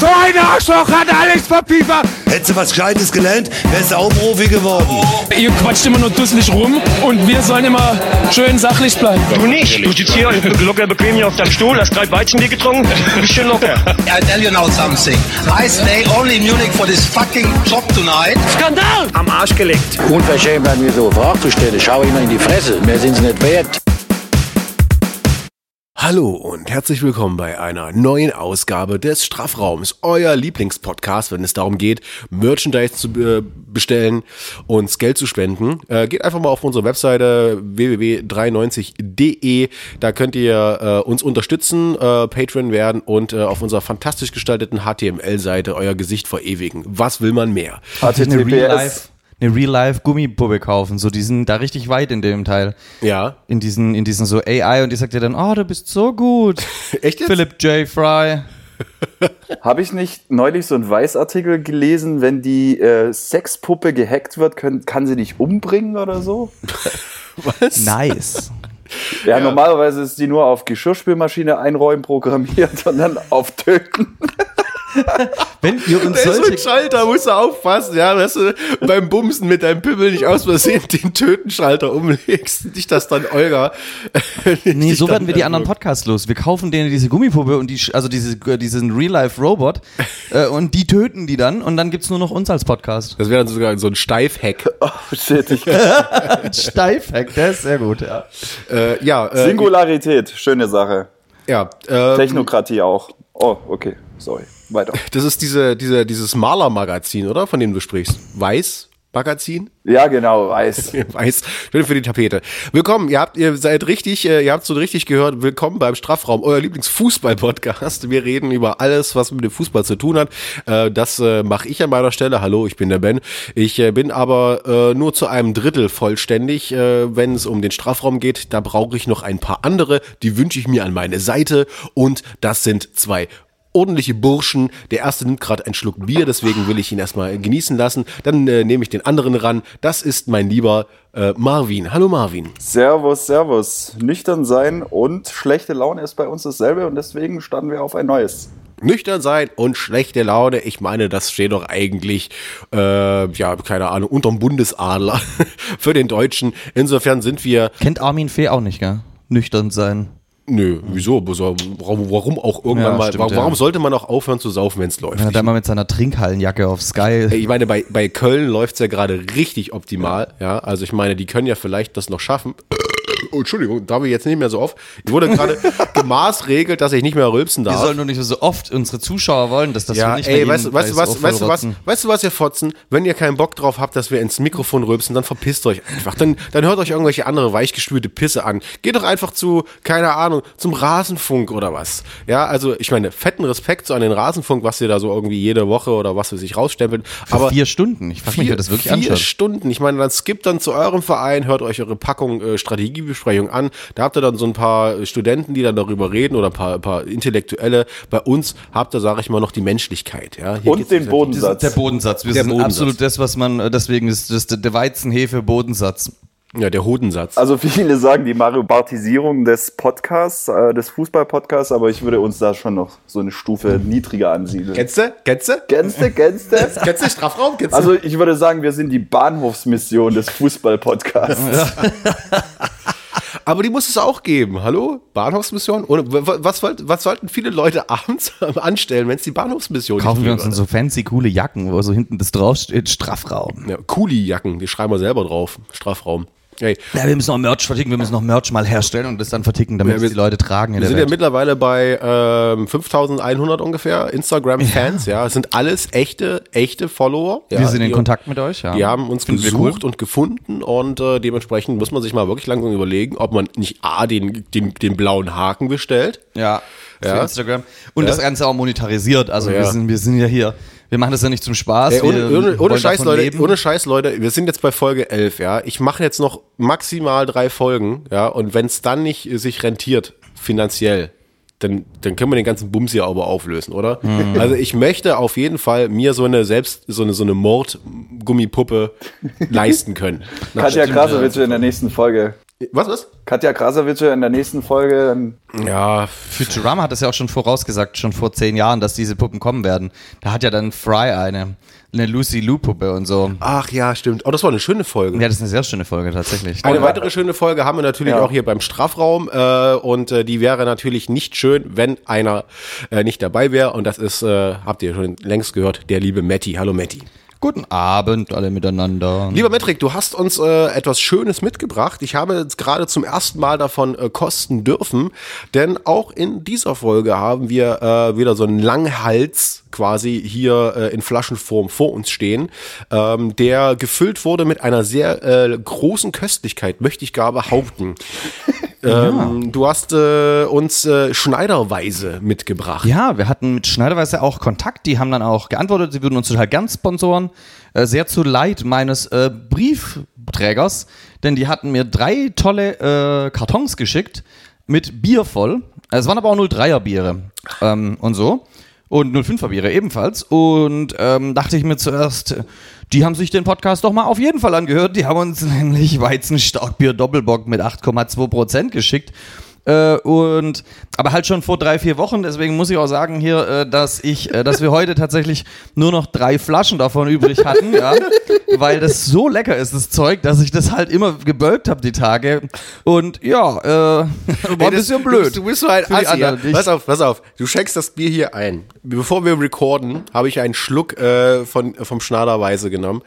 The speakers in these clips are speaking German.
So ein Arschloch hat alles verpiefert. Hättest du was Gescheites gelernt, wärst du auch Profi geworden. Ihr quatscht immer nur dusselig rum und wir sollen immer schön sachlich bleiben. Du nicht. Du sitzt hier locker bequem hier auf deinem Stuhl, hast drei Weizenbier getrunken, bist schön locker. I tell you now something. I stay only in Munich for this fucking job tonight. Skandal! Am Arsch gelegt. Unverschämt, an mir so Fragen zu stellen. Schau immer in die Fresse. Mehr sind sie nicht wert. Hallo und herzlich willkommen bei einer neuen Ausgabe des Strafraums, euer Lieblingspodcast, wenn es darum geht, Merchandise zu äh, bestellen, uns Geld zu spenden. Äh, geht einfach mal auf unsere Webseite www.93.de, da könnt ihr äh, uns unterstützen, äh, Patreon werden und auf unserer fantastisch gestalteten HTML-Seite euer Gesicht verewigen. Was will man mehr? eine Real-Life eine Real-Life Gummipuppe kaufen. So, die sind da richtig weit in dem Teil. Ja. In diesen, in diesen so AI und die sagt dir dann, oh, du bist so gut. Echt jetzt? Philip J. Fry. Habe ich nicht neulich so einen Weißartikel gelesen, wenn die äh, Sexpuppe gehackt wird, können, kann sie dich umbringen oder so? Was? Nice. Ja, normalerweise ist die nur auf Geschirrspülmaschine einräumen programmiert und dann auf Töten. Wenn ihr uns Der ist so ein solche, Schalter, musst du aufpassen, ja, dass du beim Bumsen mit deinem Pimmel nicht aus Versehen den Tötenschalter umlegst. Nicht, dass dann Olga. Nee, so werden wir die anderen Podcasts los. Wir kaufen denen diese Gummipuppe und die, sch- also diese, diesen Real-Life-Robot äh, und die töten die dann und dann gibt's nur noch uns als Podcast. Das wäre dann sogar so ein Steifhack. Oh shit, ich Steifhack, der ist sehr gut, ja. Äh, ja, äh, Singularität, schöne Sache. ja ähm, Technokratie auch. Oh, okay, sorry. Weiter. das ist diese, diese, dieses Maler-Magazin, oder? Von dem du sprichst. Weiß? Magazin? Ja, genau, weiß. Weiß. Schön für die Tapete. Willkommen, ihr habt, ihr seid richtig, äh, ihr habt so richtig gehört. Willkommen beim Strafraum, euer Lieblingsfußball-Podcast. Wir reden über alles, was mit dem Fußball zu tun hat. Äh, das äh, mache ich an meiner Stelle. Hallo, ich bin der Ben. Ich bin aber nur zu einem Drittel vollständig, wenn es um den Strafraum geht. Da brauche ich noch ein paar andere. Die wünsche ich mir an meine Seite. Und das sind zwei ordentliche Burschen. Der erste nimmt gerade einen Schluck Bier, deswegen will ich ihn erstmal genießen lassen. Dann äh, nehme ich den anderen ran. Das ist mein lieber äh, Marvin. Hallo Marvin. Servus, servus. Nüchtern sein und schlechte Laune ist bei uns dasselbe und deswegen starten wir auf ein neues. Nüchtern sein und schlechte Laune. Ich meine, das steht doch eigentlich, äh, ja, keine Ahnung, unterm Bundesadler für den Deutschen. Insofern sind wir, Kennt Armin Fee auch nicht, gell? Nüchtern sein. Nö, wieso? So, Warum, auch irgendwann Ja, mal, stimmt, warum, ja. sollte man auch aufhören zu saufen, wenn es läuft? Wenn er Ich da mal mit seiner Trinkhallenjacke auf Sky. Ich meine, bei, bei Köln läuft's ja gerade richtig optimal. Ja. also ich meine, die können ja vielleicht das noch schaffen. Oh, Entschuldigung, darf ich jetzt nicht mehr so oft. Ich wurde gerade gemaßregelt, dass ich nicht mehr rülpsen Wir darf. sollen nur nicht so oft unsere Zuschauer wollen, dass das ja, wir nicht ey, bei weißt, weißt, was, weißt du was, weißt du was, ihr Fotzen? Wenn ihr keinen Bock drauf habt, dass wir ins Mikrofon rülpsen, dann verpisst euch einfach. Dann, dann hört euch irgendwelche andere weichgespülte Pisse an. Geht doch einfach zu, keine Ahnung, zum Rasenfunk oder was. Ja, also ich meine, fetten Respekt so an den Rasenfunk, was ihr da so irgendwie jede Woche oder was für sich rausstempelt. Für vier Stunden. Ich frage mich, wer das wirklich vier anschaut. Stunden. Ich meine, dann skippt dann zu eurem Verein, hört euch eure Packung äh, Strategiebesprechung an. Da habt ihr dann so ein paar Studenten, die dann darüber reden oder ein paar, ein paar Intellektuelle. Bei uns habt ihr, sage ich mal, noch die Menschlichkeit. Ja? Hier Und den um- Bodensatz. Der Bodensatz. Wir Der sind Bodensatz. absolut das, was man, äh, deswegen ist das der Weizenhefe Bodensatz. Ja, der Hodensatz. Also viele sagen die Mario Bartisierung des Podcasts, äh, des Fußball-Podcasts, aber ich würde uns da schon noch so eine Stufe niedriger ansiedeln. Kennst du? Kennst du? Kennst du Strafraum? Kennst? Also ich würde sagen, wir sind die Bahnhofsmission des Fußball-Podcasts. Aber die muss es auch geben. Hallo? Bahnhofsmission? W- was, was sollten viele Leute abends anstellen, wenn es die Bahnhofsmission Kaufen wir uns dann so fancy coole Jacken, wo so hinten das draufsteht, Strafraum. Ja, Kuli-Jacken, die schreiben wir selber drauf. Strafraum. Hey, Ja, wir müssen noch Merch verticken, wir müssen noch Merch mal herstellen und das dann verticken, damit Ja, wir- die Leute tragen Wir sind ja Welt. mittlerweile bei ähm, 5100 ungefähr Instagram-Fans, ja. Es sind alles echte, echte Follower. Ja, wir sind in Kontakt mit euch, ja. Die haben uns Finden gesucht und gefunden und äh, dementsprechend muss man sich mal wirklich langsam überlegen, ob man nicht A, den, den, den blauen Haken bestellt. Ja, für Ja. Instagram. Und Ja. das Ganze auch monetarisiert. Also wir, Ja. sind, wir sind ja hier. Wir machen das ja nicht zum Spaß. Ey, ohne, ohne, ohne Scheiß, Leute, leben. ohne Scheiß, Leute, wir sind jetzt bei Folge 11, ja. Ich mache jetzt noch maximal drei Folgen, ja, und wenn es dann nicht äh, sich rentiert, finanziell, dann, dann können wir den ganzen Bums hier aber auflösen, oder? Mhm. Also ich möchte auf jeden Fall mir so eine selbst, so eine, so eine Mordgummipuppe leisten können. Katja Krasowitz in der nächsten Folge. Was, was? Katja Krasavice in der nächsten Folge. Ja, Futurama hat das ja auch schon vorausgesagt, schon vor zehn Jahren, dass diese Puppen kommen werden. Da hat ja dann Fry eine, eine Lucy Lou Puppe und so. ach ja, stimmt. Oh, das war eine schöne Folge. Ja, das ist eine sehr schöne Folge tatsächlich. Eine weitere schöne Folge haben wir natürlich Ja. auch hier beim Strafraum äh, und äh, die wäre natürlich nicht schön, wenn einer äh, nicht dabei wäre und das ist, äh, habt ihr schon längst gehört, der liebe Matti. Hallo Matti. Guten Abend alle miteinander. Lieber Metric, du hast uns äh, etwas Schönes mitgebracht. Ich habe jetzt gerade zum ersten Mal davon äh, kosten dürfen, denn auch in dieser Folge haben wir äh, wieder so einen Langhals quasi hier äh, in Flaschenform vor uns stehen, ähm, der gefüllt wurde mit einer sehr äh, großen Köstlichkeit, möchte ich gar behaupten. ähm, Du hast äh, uns äh, Schneiderweise mitgebracht. Ja, wir hatten mit Schneiderweise auch Kontakt. Die haben dann auch geantwortet, sie würden uns total gern sponsoren. Äh, sehr zu Leid meines äh, Briefträgers, denn die hatten mir drei tolle äh, Kartons geschickt mit Bier voll. Es waren aber auch 03er Biere ähm, und so. Und 05er Biere ebenfalls. Und ähm, dachte ich mir zuerst, die haben sich den Podcast doch mal auf jeden Fall angehört. Die haben uns nämlich Weizenstarkbier Doppelbock mit 8,2 Prozent geschickt. Äh, und aber halt schon vor drei, vier Wochen, deswegen muss ich auch sagen hier, äh, dass ich, äh, dass wir heute tatsächlich nur noch drei Flaschen davon übrig hatten, ja, weil das so lecker ist, das Zeug, dass ich das halt immer gebölkt habe die Tage. Und ja, äh, war ein Ey, das- bisschen Du blöd. bist, du bist so ein Assi, ja? anderen nicht. Pass auf, pass auf. Du schenkst das Bier hier ein. Bevor wir recorden, habe ich einen Schluck äh, von, vom Schnaderweise genommen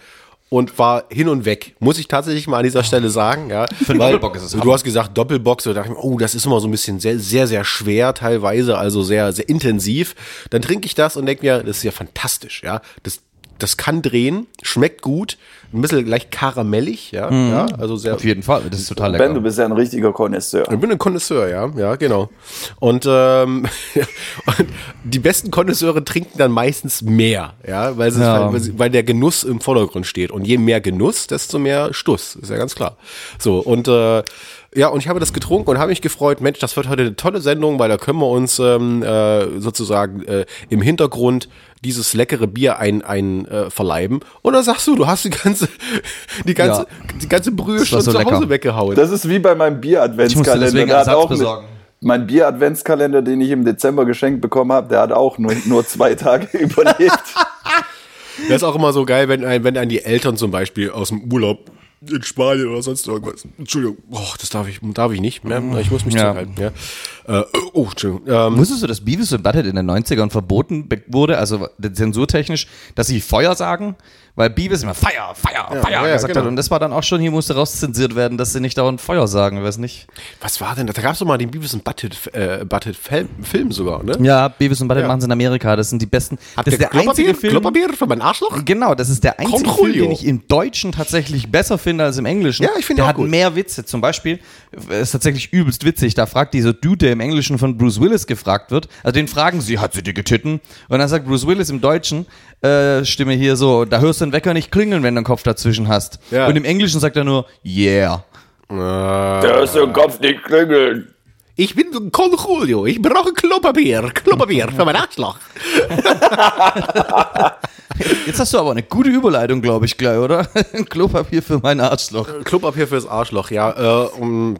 und war hin und weg. Muss ich tatsächlich mal an dieser Stelle sagen, ja. Für einen Doppelbock ist es Du Hammer. hast gesagt Doppelbock, so dachte ich mir, oh, das ist immer so ein bisschen sehr, sehr, sehr schwer teilweise, also sehr, sehr intensiv. Dann trinke ich das und denke mir, das ist ja fantastisch, ja. Das, das kann drehen, schmeckt gut, ein bisschen leicht karamellig, ja. ja also sehr, Auf jeden Fall, das ist total Ben, du lecker. bist ja ein richtiger Connoisseur. ich bin ein Connoisseur, ja, ja, genau. Und, ähm, und die besten Connoisseure trinken dann meistens mehr, ja, weil, ist, Ja. weil, weil der Genuss im Vordergrund steht. Und je mehr Genuss, desto mehr Stuss, ist ja ganz klar. So, und äh, ja, und ich habe das getrunken und habe mich gefreut, Mensch, das wird heute eine tolle Sendung, weil da können wir uns ähm, äh, sozusagen äh, im Hintergrund dieses leckere Bier ein, ein äh, verleiben. Und dann sagst du, du hast die ganze, die ganze, Ja. die ganze Brühe schon so zu Hause lecker. weggehauen. Das ist wie bei meinem Bier-Adventskalender. Der hat auch mit- besorgen. Mein Bier-Adventskalender, den ich im Dezember geschenkt bekommen habe, der hat auch nur, nur zwei Tage überlebt. Das ist auch immer so geil, wenn wenn ein die Eltern zum Beispiel aus dem Urlaub in Spanien oder sonst irgendwas. Entschuldigung, oh, das darf ich, darf ich nicht mehr. Ich muss mich Ja. zurückhalten. Ja. Äh, oh, Entschuldigung. Ähm, Wusstest du, dass Beavis und Butthead in den 90ern verboten wurde, also zensurtechnisch, dass sie Feuer sagen? Weil Beavis immer Feuer, Feuer, Feuer ja, gesagt genau. hat. Und das war dann auch schon, hier musste rauszensiert werden, dass sie nicht dauernd Feuer sagen, ich weiß nicht. was war denn? Da gab es doch mal den Beavis und Butthead, äh, Butthead Film, sogar, ne? Ja, Beavis und Butthead Ja. machen es in Amerika, das sind die besten. Habt das ist der einzige Klopapier? Film. Klopapier für mein Arschloch? Genau, das ist der einzige Film, den ich im Deutschen tatsächlich besser finde als im Englischen. Ja, ich finde Der hat gut. mehr Witze. Zum Beispiel äh, ist tatsächlich übelst witzig. Da fragt dieser Dude, der im Englischen von Bruce Willis gefragt wird, also den fragen sie, hat sie dicke Titten? Und dann sagt Bruce Willis im Deutschen, äh, Stimme hier so, da hörst du den Wecker nicht klingeln, wenn du einen Kopf dazwischen hast. Ja. Und im Englischen sagt er nur, yeah. Der ist im Kopf nicht klingeln. Ich bin so ein Con Julio. Ich brauche Klopapier. Klopapier für mein Arschloch. Jetzt hast du aber eine gute Überleitung, glaube ich, gleich, oder? Klopapier für mein Arschloch. Klopapier fürs Arschloch, ja. Äh, um,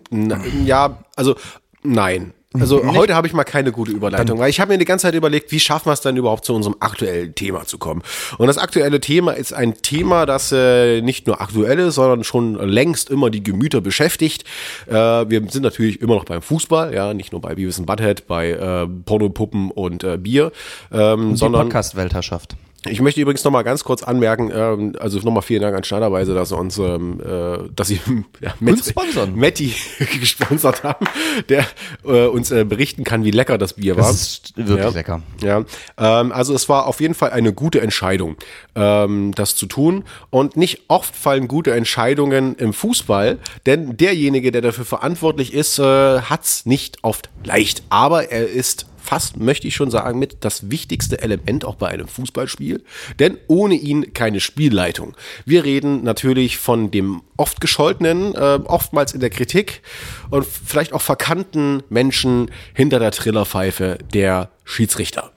ja, also nein. Also heute habe ich mal keine gute Überleitung, weil ich habe mir die ganze Zeit überlegt, wie schaffen wir es dann überhaupt zu unserem aktuellen Thema zu kommen. Und das aktuelle Thema ist ein Thema, das äh, nicht nur aktuell ist, sondern schon längst immer die Gemüter beschäftigt. Äh, wir sind natürlich immer noch beim Fußball, ja, nicht nur bei Beavis and Butthead, bei äh, Pornopuppen und äh, Bier, ähm, Die sondern Podcast-Weltherrschaft. Ich möchte übrigens noch mal ganz kurz anmerken, ähm, also nochmal vielen Dank an Schneiderweise, dass sie uns, ähm, äh, dass sie ja, sponsern. Metti gesponsert haben, der äh, uns äh, berichten kann, wie lecker das Bier war. Das ist wirklich ja. lecker. Ja, ähm, also es war auf jeden Fall eine gute Entscheidung, ähm, das zu tun. Und nicht oft fallen gute Entscheidungen im Fußball, denn derjenige, der dafür verantwortlich ist, äh, hat's nicht oft leicht. Aber er ist fast, möchte ich schon sagen, mit das wichtigste Element auch bei einem Fußballspiel. Denn ohne ihn keine Spielleitung. Wir reden natürlich von dem oft gescholtenen, äh, oftmals in der Kritik und vielleicht auch verkannten Menschen hinter der Trillerpfeife der Schiedsrichter.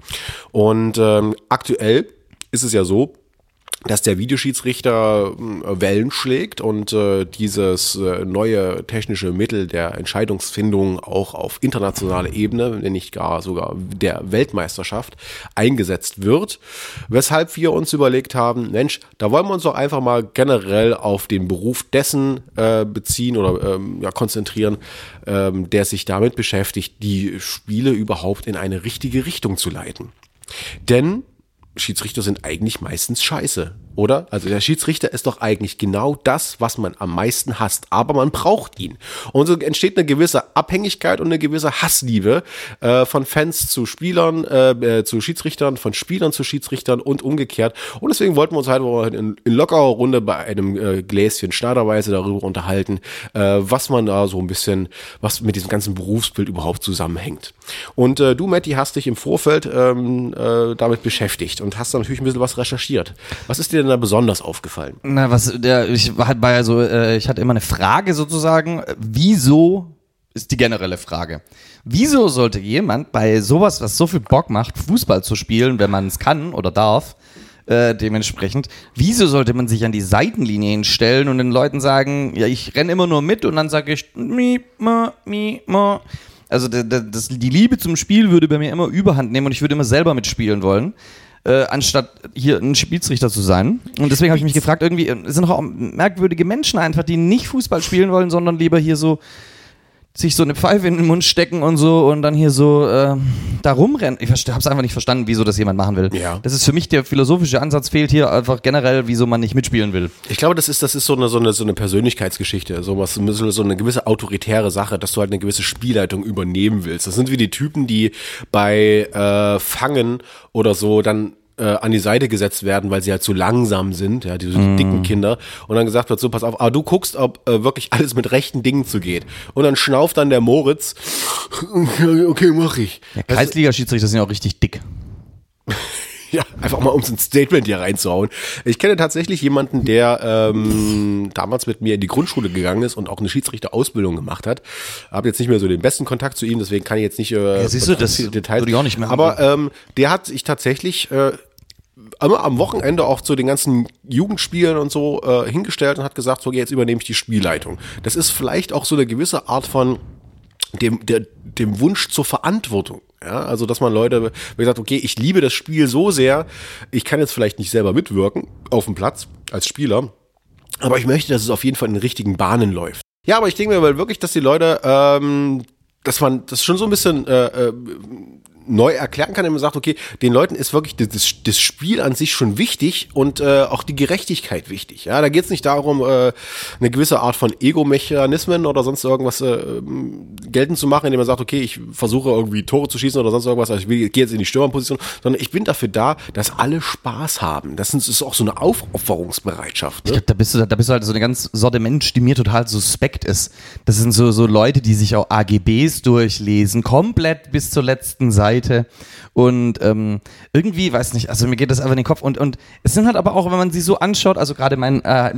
Und ähm, aktuell ist es ja so, dass der Videoschiedsrichter äh, Wellen schlägt und äh, dieses äh, neue technische Mittel der Entscheidungsfindung auch auf internationaler Ebene, wenn nicht gar sogar der Weltmeisterschaft eingesetzt wird, weshalb wir uns überlegt haben, Mensch, da wollen wir uns doch einfach mal generell auf den Beruf dessen äh, beziehen oder ähm, ja, konzentrieren, ähm, der sich damit beschäftigt, die Spiele überhaupt in eine richtige Richtung zu leiten. Denn Schiedsrichter sind eigentlich meistens scheiße, oder? Also der Schiedsrichter ist doch eigentlich genau das, was man am meisten hasst, aber man braucht ihn. Und so entsteht eine gewisse Abhängigkeit und eine gewisse Hassliebe äh, von Fans zu Spielern, äh, äh, zu Schiedsrichtern, von Spielern zu Schiedsrichtern und umgekehrt. Und deswegen wollten wir uns halt in, in lockerer Runde bei einem äh, Gläschen Schneiderweise darüber unterhalten, äh, was man da so ein bisschen, was mit diesem ganzen Berufsbild überhaupt zusammenhängt. Und äh, du, Matti, hast dich im Vorfeld ähm, äh, damit beschäftigt und hast da natürlich ein bisschen was recherchiert. Was ist dir denn da besonders aufgefallen? Na, was, der, ich war bei so, äh, ich hatte immer eine Frage sozusagen, wieso ist die generelle Frage. Wieso sollte jemand bei sowas, was so viel Bock macht, Fußball zu spielen, wenn man es kann oder darf, äh, dementsprechend, wieso sollte man sich an die Seitenlinien stellen und den Leuten sagen, ja, ich renn immer nur mit und dann sage ich, mi, ma, mi, ma. Also das, die Liebe zum Spiel würde bei mir immer Überhand nehmen und ich würde immer selber mitspielen wollen äh, anstatt hier ein Schiedsrichter zu sein. Und deswegen habe ich mich gefragt, irgendwie äh, es sind auch merkwürdige Menschen einfach, die nicht Fußball spielen wollen, sondern lieber hier so sich so eine Pfeife in den Mund stecken und so und dann hier so äh, da rumrennen. Ich habe es einfach nicht verstanden, wieso das jemand machen will. Ja. Das ist für mich der philosophische Ansatz fehlt hier einfach generell, wieso man nicht mitspielen will. Ich glaube, das ist, das ist so eine, so eine, so eine Persönlichkeitsgeschichte, so was, so eine gewisse autoritäre Sache, dass du halt eine gewisse Spielleitung übernehmen willst. Das sind wie die Typen, die bei äh, Fangen oder so dann äh, an die Seite gesetzt werden, weil sie halt zu langsam sind, ja, diese Mhm. dicken Kinder. Und dann gesagt wird, so, pass auf, aber du guckst, ob äh, wirklich alles mit rechten Dingen zugeht. Und dann schnauft dann der Moritz, okay, mach ich. Ja, Kreisliga-Schiedsrichter sind ja auch richtig dick. Ja, einfach mal um so ein Statement hier reinzuhauen. Ich kenne tatsächlich jemanden, der ähm, damals mit mir in die Grundschule gegangen ist und auch eine Schiedsrichterausbildung gemacht hat. Habe jetzt nicht mehr so den besten Kontakt zu ihm, deswegen kann ich jetzt nicht äh, Ja, siehst du, das Details. würde ich auch nicht mehr. Aber ähm, der hat sich tatsächlich äh, immer am Wochenende auch zu den ganzen Jugendspielen und so äh, hingestellt und hat gesagt, so jetzt übernehme ich die Spielleitung. Das ist vielleicht auch so eine gewisse Art von dem, der, dem Wunsch zur Verantwortung. Ja, also dass man Leute, wie gesagt, okay, ich liebe das Spiel so sehr, ich kann jetzt vielleicht nicht selber mitwirken auf dem Platz als Spieler, aber ich möchte, dass es auf jeden Fall in den richtigen Bahnen läuft. Ja, aber ich denke mir wirklich, dass die Leute, ähm, dass man das schon so ein bisschen äh, äh, neu erklären kann, wenn man sagt, okay, den Leuten ist wirklich das, das Spiel an sich schon wichtig und äh, auch die Gerechtigkeit wichtig. Ja, da geht es nicht darum, äh, eine gewisse Art von Ego-Mechanismen oder sonst irgendwas äh, geltend zu machen, indem man sagt, okay, ich versuche irgendwie Tore zu schießen oder sonst irgendwas, also ich gehe jetzt in die Stürmerposition, sondern ich bin dafür da, dass alle Spaß haben. Das ist auch so eine Aufopferungsbereitschaft. Ich Ne? glaube, da bist du, da bist du halt so eine ganz Sorte Mensch, die mir total suspekt ist. Das sind so, so Leute, die sich auch AGBs durchlesen, komplett bis zur letzten Seite. Und ähm, irgendwie, weiß nicht, also mir geht das einfach in den Kopf. Und, und es sind halt aber auch, wenn man sie so anschaut, also gerade mein, äh,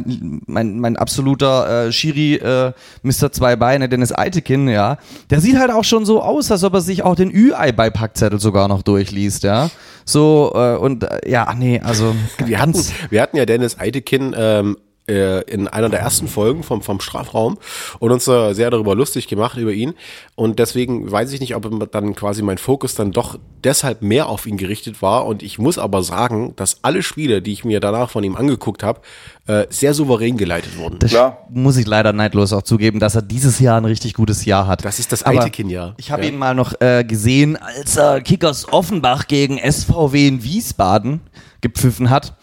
mein, mein absoluter äh, Schiri, äh, Mr. Zwei Beine, Dennis Eitekin, ja, der sieht halt auch schon so aus, als ob er sich auch den Ü-Ei-Beipackzettel sogar noch durchliest, ja. So, äh, und äh, ja, nee, also Wir hatten, wir hatten ja Dennis Eitekin ähm, äh, in einer der ersten Folgen vom, vom Strafraum und uns äh, sehr darüber lustig gemacht über ihn. Und deswegen weiß ich nicht, ob dann quasi mein Fokus dann doch deshalb mehr auf ihn gerichtet war. Und ich muss aber sagen, dass alle Spiele, die ich mir danach von ihm angeguckt habe, äh, sehr souverän geleitet wurden. Das Klar. muss ich leider neidlos auch zugeben, dass er dieses Jahr ein richtig gutes Jahr hat. Das ist das Eitekin-Jahr. Ich habe Ja. ihn mal noch äh, gesehen, als er Kickers Offenbach gegen SVW in Wiesbaden gepfiffen hat.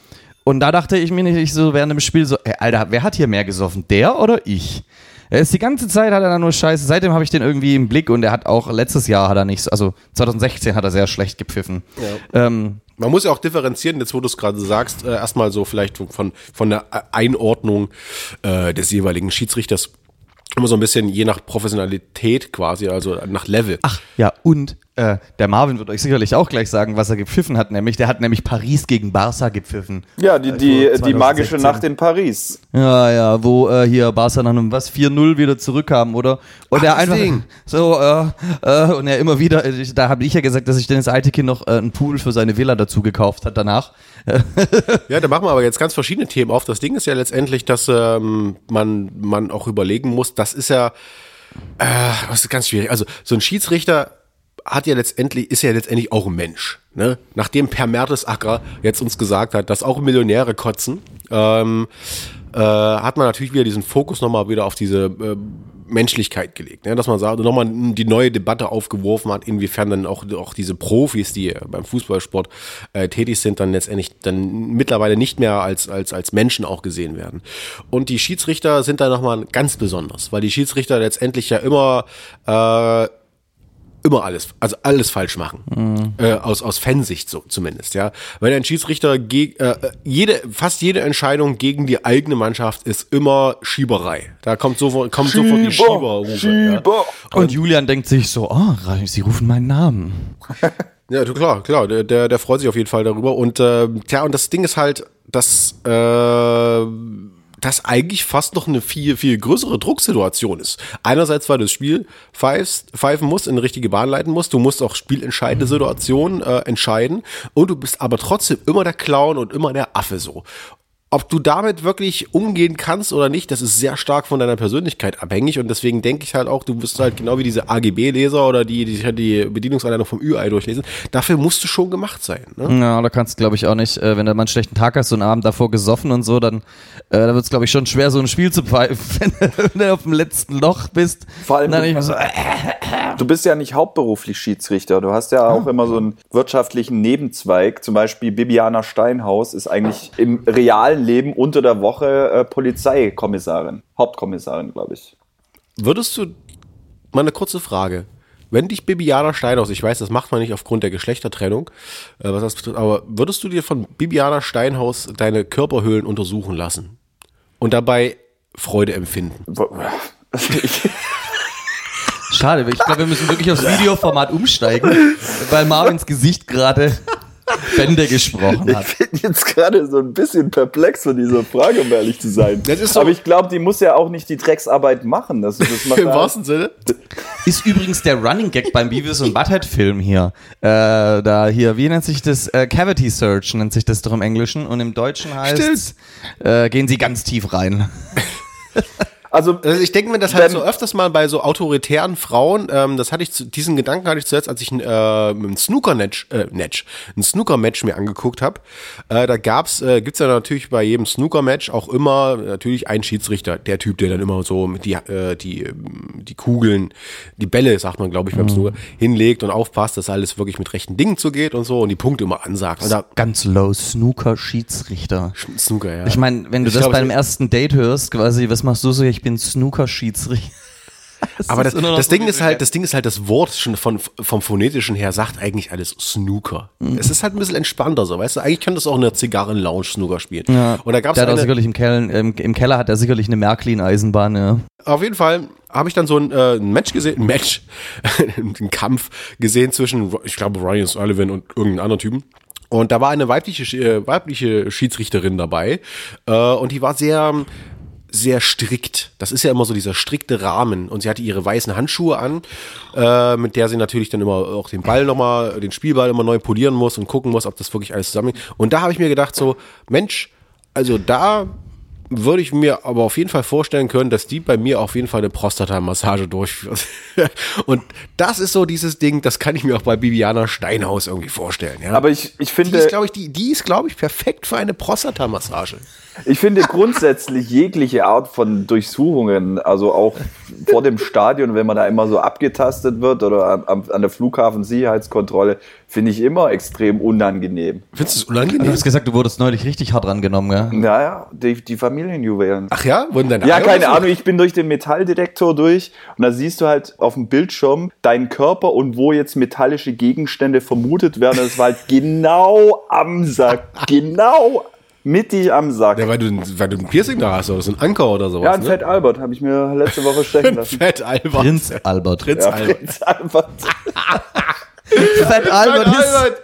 Und da dachte ich mir nicht so während dem Spiel so, ey, Alter, wer hat hier mehr gesoffen, der oder ich? Er ist die ganze Zeit hat er da nur Scheiße. Seitdem habe ich den irgendwie im Blick und er hat auch letztes Jahr hat er nicht, so- also 2016 hat er sehr schlecht gepfiffen. Ähm, Man muss ja auch differenzieren, jetzt wo du es gerade sagst, äh, erstmal so vielleicht von, von der Einordnung äh, des jeweiligen Schiedsrichters immer so ein bisschen je nach Professionalität quasi, also nach Level. Ach ja, und Äh, der Marvin wird euch sicherlich auch gleich sagen, was er gepfiffen hat, nämlich der hat nämlich Paris gegen Barca gepfiffen. Ja, die, die, Also die magische 2016. Nacht in Paris. Ja, ja, wo äh, hier Barca nach einem was 4-0 wieder zurückkam, oder? Und er Ach, das einfach Ding. so äh, äh, und er immer wieder, äh, ich, da habe ich ja gesagt, dass sich Dennis Eitekin noch äh, einen Pool für seine Villa dazu gekauft hat danach. Ja, da machen wir aber jetzt ganz verschiedene Themen auf. Das Ding ist ja letztendlich, dass ähm, man, man auch überlegen muss, das ist ja, äh, das ist ganz schwierig. Also so ein Schiedsrichter hat ja letztendlich, ist ja letztendlich auch ein Mensch. Ne? Nachdem Per Mertesacker jetzt uns gesagt hat, dass auch Millionäre kotzen, ähm, äh, hat man natürlich wieder diesen Fokus nochmal wieder auf diese äh, Menschlichkeit gelegt, ne? dass man sagt, nochmal die neue Debatte aufgeworfen hat, inwiefern dann auch, auch diese Profis, die beim Fußballsport äh, tätig sind, dann letztendlich dann mittlerweile nicht mehr als, als, als Menschen auch gesehen werden. Und die Schiedsrichter sind da nochmal ganz besonders, weil die Schiedsrichter letztendlich ja immer äh, immer alles, also alles falsch machen. Äh, aus, aus Fansicht so zumindest, ja. Weil ein Schiedsrichter geg, äh, jede, fast jede Entscheidung gegen die eigene Mannschaft ist immer Schieberei. Da kommt sofort, kommt sofort die Schieberrufe. Ja. Und Julian denkt sich so, oh, sie rufen meinen Namen. Ja, du, klar, klar, der, der, freut sich auf jeden Fall darüber. Und äh, tja, und das Ding ist halt, dass äh, das eigentlich fast noch eine viel, viel größere Drucksituation ist. Einerseits, weil du das Spiel pfeifst, pfeifen musst, in die richtige Bahn leiten musst, du musst auch spielentscheidende Situationen äh, entscheiden und du bist aber trotzdem immer der Clown und immer der Affe so. Ob du damit wirklich umgehen kannst oder nicht, das ist sehr stark von deiner Persönlichkeit abhängig und deswegen denke ich halt auch, du bist halt genau wie diese AGB-Leser oder die, die sich halt die Bedienungsanleitung vom Ü-Ei durchlesen. Dafür musst du schon gemacht sein. Ne? Ja, da kannst du, glaube ich, auch nicht, äh, wenn du mal einen schlechten Tag hast, so einen Abend davor gesoffen und so, dann äh, da wird es, glaube ich, schon schwer, so ein Spiel zu pfeifen, wenn du auf dem letzten Loch bist. Vor allem, du- so, äh, Du bist ja nicht hauptberuflich Schiedsrichter. Du hast ja auch immer so einen wirtschaftlichen Nebenzweig. Zum Beispiel Bibiana Steinhaus ist eigentlich im realen Leben unter der Woche äh, Polizeikommissarin. Hauptkommissarin, glaube ich. Würdest du, mal eine kurze Frage. Wenn dich Bibiana Steinhaus, ich weiß, das macht man nicht aufgrund der Geschlechtertrennung, äh, was das betrifft, aber würdest du dir von Bibiana Steinhaus deine Körperhöhlen untersuchen lassen und dabei Freude empfinden? schade, ich glaube, wir müssen wirklich aufs Videoformat umsteigen, weil Marvins Gesicht gerade Bände gesprochen hat. Ich bin jetzt gerade so ein bisschen perplex von dieser Frage, um ehrlich zu sein. Das ist so- Aber ich glaube, die muss ja auch nicht die Drecksarbeit machen. Das, das macht Im wahrsten Sinne? Ist übrigens der Running Gag beim Beavis und Butthead Film hier. Äh, da hier, wie nennt sich das? Äh, Cavity Search nennt sich das doch im Englischen und im Deutschen heißt äh, gehen sie ganz tief rein. Also, Also ich denke mir das halt so öfters mal bei so autoritären Frauen, ähm, das hatte ich, zu, diesen Gedanken hatte ich zuletzt, als ich ein, äh, ein Snooker-Match, äh, Match, ein Snooker-Match mir angeguckt habe. Äh, da gab's, äh, gibt's ja natürlich bei jedem Snooker-Match auch immer natürlich einen Schiedsrichter, der Typ, der dann immer so mit die, äh, die, ähm, die Kugeln, die Bälle, sagt man, glaube ich, beim Snooker, hinlegt und aufpasst, dass alles wirklich mit rechten Dingen zugeht und so und die Punkte immer ansagt. Also, Ganz low Snooker Schiedsrichter. Snooker, ja. Ich meine, wenn du Ich das glaub, bei einem ersten Date hörst, quasi, was machst du so? Ich bin Snooker-Schiedsrichter. Aber das, noch das so Ding ist halt, das Ding ist halt, das Wort schon von, vom phonetischen her sagt eigentlich alles Snooker. Es ist halt ein bisschen entspannter so, weißt du? Eigentlich könnte es auch eine Zigarren-Lounge Snooker spielen. Ja, Und da gab's der hat auch sicherlich im Keller, im, im Keller hat er sicherlich eine Märklin-Eisenbahn, ja. auf jeden Fall habe ich dann so ein, äh, ein Match gesehen, ein Match, einen Kampf gesehen zwischen, ich glaube, Ryan Sullivan und irgendeinem anderen Typen. Und da war eine weibliche, äh, weibliche Schiedsrichterin dabei. Äh, und die war sehr, sehr strikt. Das ist ja immer so dieser strikte Rahmen. Und sie hatte ihre weißen Handschuhe an, äh, mit der sie natürlich dann immer auch den Ball nochmal, den Spielball immer neu polieren muss und gucken muss, ob das wirklich alles zusammenhängt. Und da habe ich mir gedacht so, Mensch, also da würde ich mir aber auf jeden Fall vorstellen können, dass die bei mir auf jeden Fall eine Prostata-Massage durchführt. Und das ist so dieses Ding, das kann ich mir auch bei Bibiana Steinhaus irgendwie vorstellen. Ja? aber ich, ich die finde, ist, glaube ich, die, die ist, glaube ich, perfekt für eine Prostata-Massage. Ich finde grundsätzlich jegliche Art von Durchsuchungen, also auch vor dem Stadion, wenn man da immer so abgetastet wird oder am- an der Flughafensicherheitskontrolle, finde ich immer extrem unangenehm. Findest du es Du unangenehm? hast gesagt, du wurdest neulich richtig hart rangenommen, gell? Naja, die, die Familienjuwelen. Ach ja? Wurden deine Ja, Eier keine? Ahnung, ich bin durch den Metalldetektor durch und da siehst du halt auf dem Bildschirm deinen Körper und wo jetzt metallische Gegenstände vermutet werden. Das war halt genau am Sack. Genau mittig am Sack. Ja, weil du, weil du ein Piercing da hast oder so ein Anker oder sowas. Ja, ein ne? Fett Albert habe ich mir letzte Woche stechen lassen. Fett Albert. Prinz Albert. Prinz Ja, Albert. Prinz Albert. Fett Albert ist.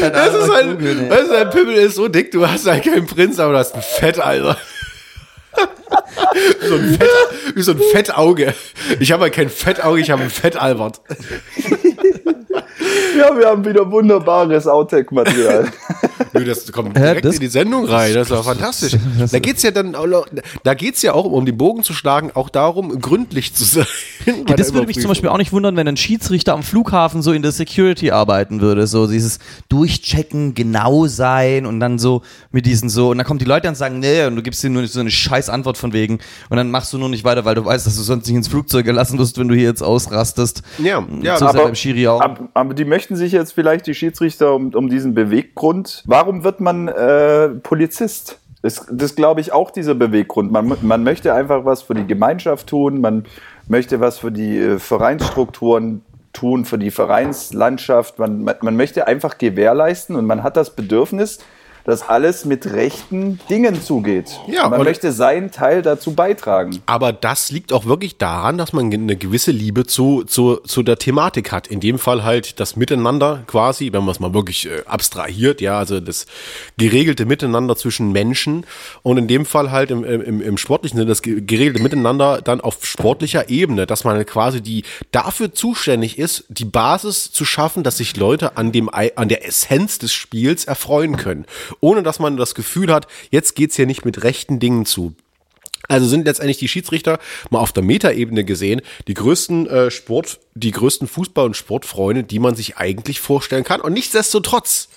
Fett Das ist Albert ein, googeln, weißt du, dein Pimmel ist so dick, du hast halt keinen Prinz, aber du hast ein Fett, Alter. so ein Fett, wie so ein Fettauge. Ich habe halt kein Fettauge, ich habe ein Fett, Albert. Ja, wir haben wieder wunderbares Outtake-Material. Nö, Das kommt direkt das- in die Sendung rein, das ist doch fantastisch. Da geht's ja dann auch da geht's ja auch, um den Bogen zu schlagen, auch darum, gründlich zu sein. der Das würde mich zum. Beispiel auch nicht wundern, wenn ein Schiedsrichter am Flughafen so in der Security arbeiten würde. So dieses Durchchecken, genau sein und dann so mit diesen so. Und dann kommen die Leute und sagen, nee, und du gibst dir nur so eine scheiß Antwort von wegen. Und dann machst du nur nicht weiter, weil du weißt, dass du sonst nicht ins Flugzeug gelassen wirst, wenn du hier jetzt ausrastest. Ja, ja, so aber-. Aber, aber die möchten sich jetzt vielleicht, die Schiedsrichter, um, um diesen Beweggrund. Warum wird man äh, Polizist? Das, das glaube ich auch dieser Beweggrund. Man, man möchte einfach was für die Gemeinschaft tun, man möchte was für die äh, Vereinsstrukturen tun, für die Vereinslandschaft. Man, man, man möchte einfach gewährleisten und man hat das Bedürfnis, dass alles mit rechten Dingen zugeht. Ja, man möchte seinen Teil dazu beitragen. Aber das liegt auch wirklich daran, dass man eine gewisse Liebe zu, zu, zu der Thematik hat. In dem Fall halt das Miteinander quasi, wenn man es mal wirklich äh, abstrahiert, ja, also das geregelte Miteinander zwischen Menschen und in dem Fall halt im, im, im sportlichen Sinne das ge- geregelte Miteinander dann auf sportlicher Ebene, dass man quasi die dafür zuständig ist, die Basis zu schaffen, dass sich Leute an dem an der Essenz des Spiels erfreuen können, ohne dass man das Gefühl hat, jetzt geht's hier nicht mit rechten Dingen zu. Also sind letztendlich die Schiedsrichter mal auf der Metaebene gesehen die größten äh, Sport, die größten Fußball- und Sportfreunde, die man sich eigentlich vorstellen kann. Und nichtsdestotrotz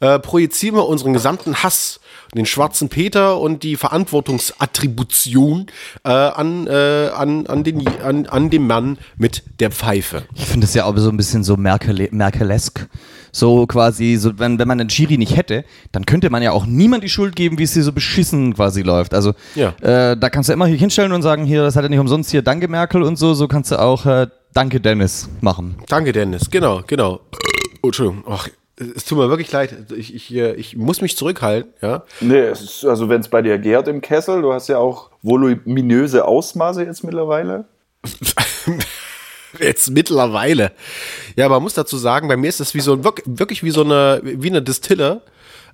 äh, projizieren wir unseren gesamten Hass, den schwarzen Peter und die Verantwortungsattribution äh, an, äh, an, an, den, an, an dem Mann mit der Pfeife. Ich finde das ja auch so ein bisschen so Merkel Merkelesk. So quasi, so wenn, wenn man den Schiri nicht hätte, dann könnte man ja auch niemand die Schuld geben, wie es hier so beschissen quasi läuft. Also Ja. äh, da kannst du immer hier hinstellen und sagen, hier, das hat er nicht umsonst hier, danke Merkel und so, so kannst du auch äh, Danke Dennis machen. Danke, Dennis. Genau, genau. Oh, Entschuldigung. Ach, es tut mir wirklich leid. Ich, ich, äh, ich muss mich zurückhalten, ja. Nee, es ist, also wenn es bei dir gärt im Kessel, du hast ja auch voluminöse Ausmaße jetzt mittlerweile. Jetzt mittlerweile. Ja, man muss dazu sagen, bei mir ist das wie so ein, wirk- wirklich wie so eine, wie eine Distille.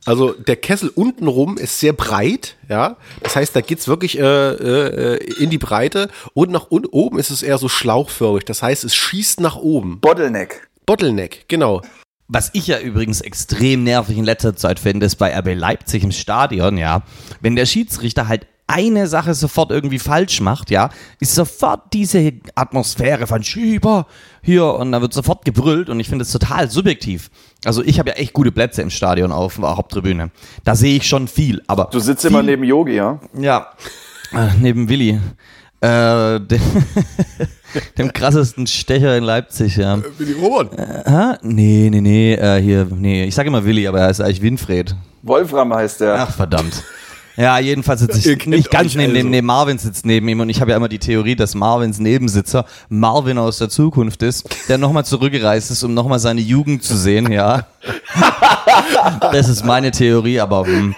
Also der Kessel untenrum ist sehr breit, ja. Das heißt, da geht's wirklich äh, äh, in die Breite und nach unten oben ist es eher so schlauchförmig. Das heißt, es schießt nach oben. Bottleneck. Bottleneck, genau. Was ich ja übrigens extrem nervig in letzter Zeit finde, ist bei RB Leipzig im Stadion, ja, wenn der Schiedsrichter halt eine Sache sofort irgendwie falsch macht, ja, ist sofort diese Atmosphäre von Schieber hier und da wird sofort gebrüllt und ich finde es total subjektiv. Also ich habe ja echt gute Plätze im Stadion auf der Haupttribüne. Da sehe ich schon viel, aber Du sitzt viel, immer neben Yogi, ja? ja, äh, neben Willi. Äh, dem, dem krassesten Stecher in Leipzig, ja. Wie die Robert. Hä? Nee, nee, nee, äh, hier, nee, ich sage immer Willi, aber er ist eigentlich Winfried. Wolfram heißt der. Ach, verdammt. Ja, jedenfalls sitze ich nicht ganz neben dem, also. nee, Marvin sitzt neben ihm und ich habe ja immer die Theorie, dass Marvins Nebensitzer Marvin aus der Zukunft ist, der nochmal zurückgereist ist, um nochmal seine Jugend zu sehen, ja. Das ist meine Theorie, aber hm.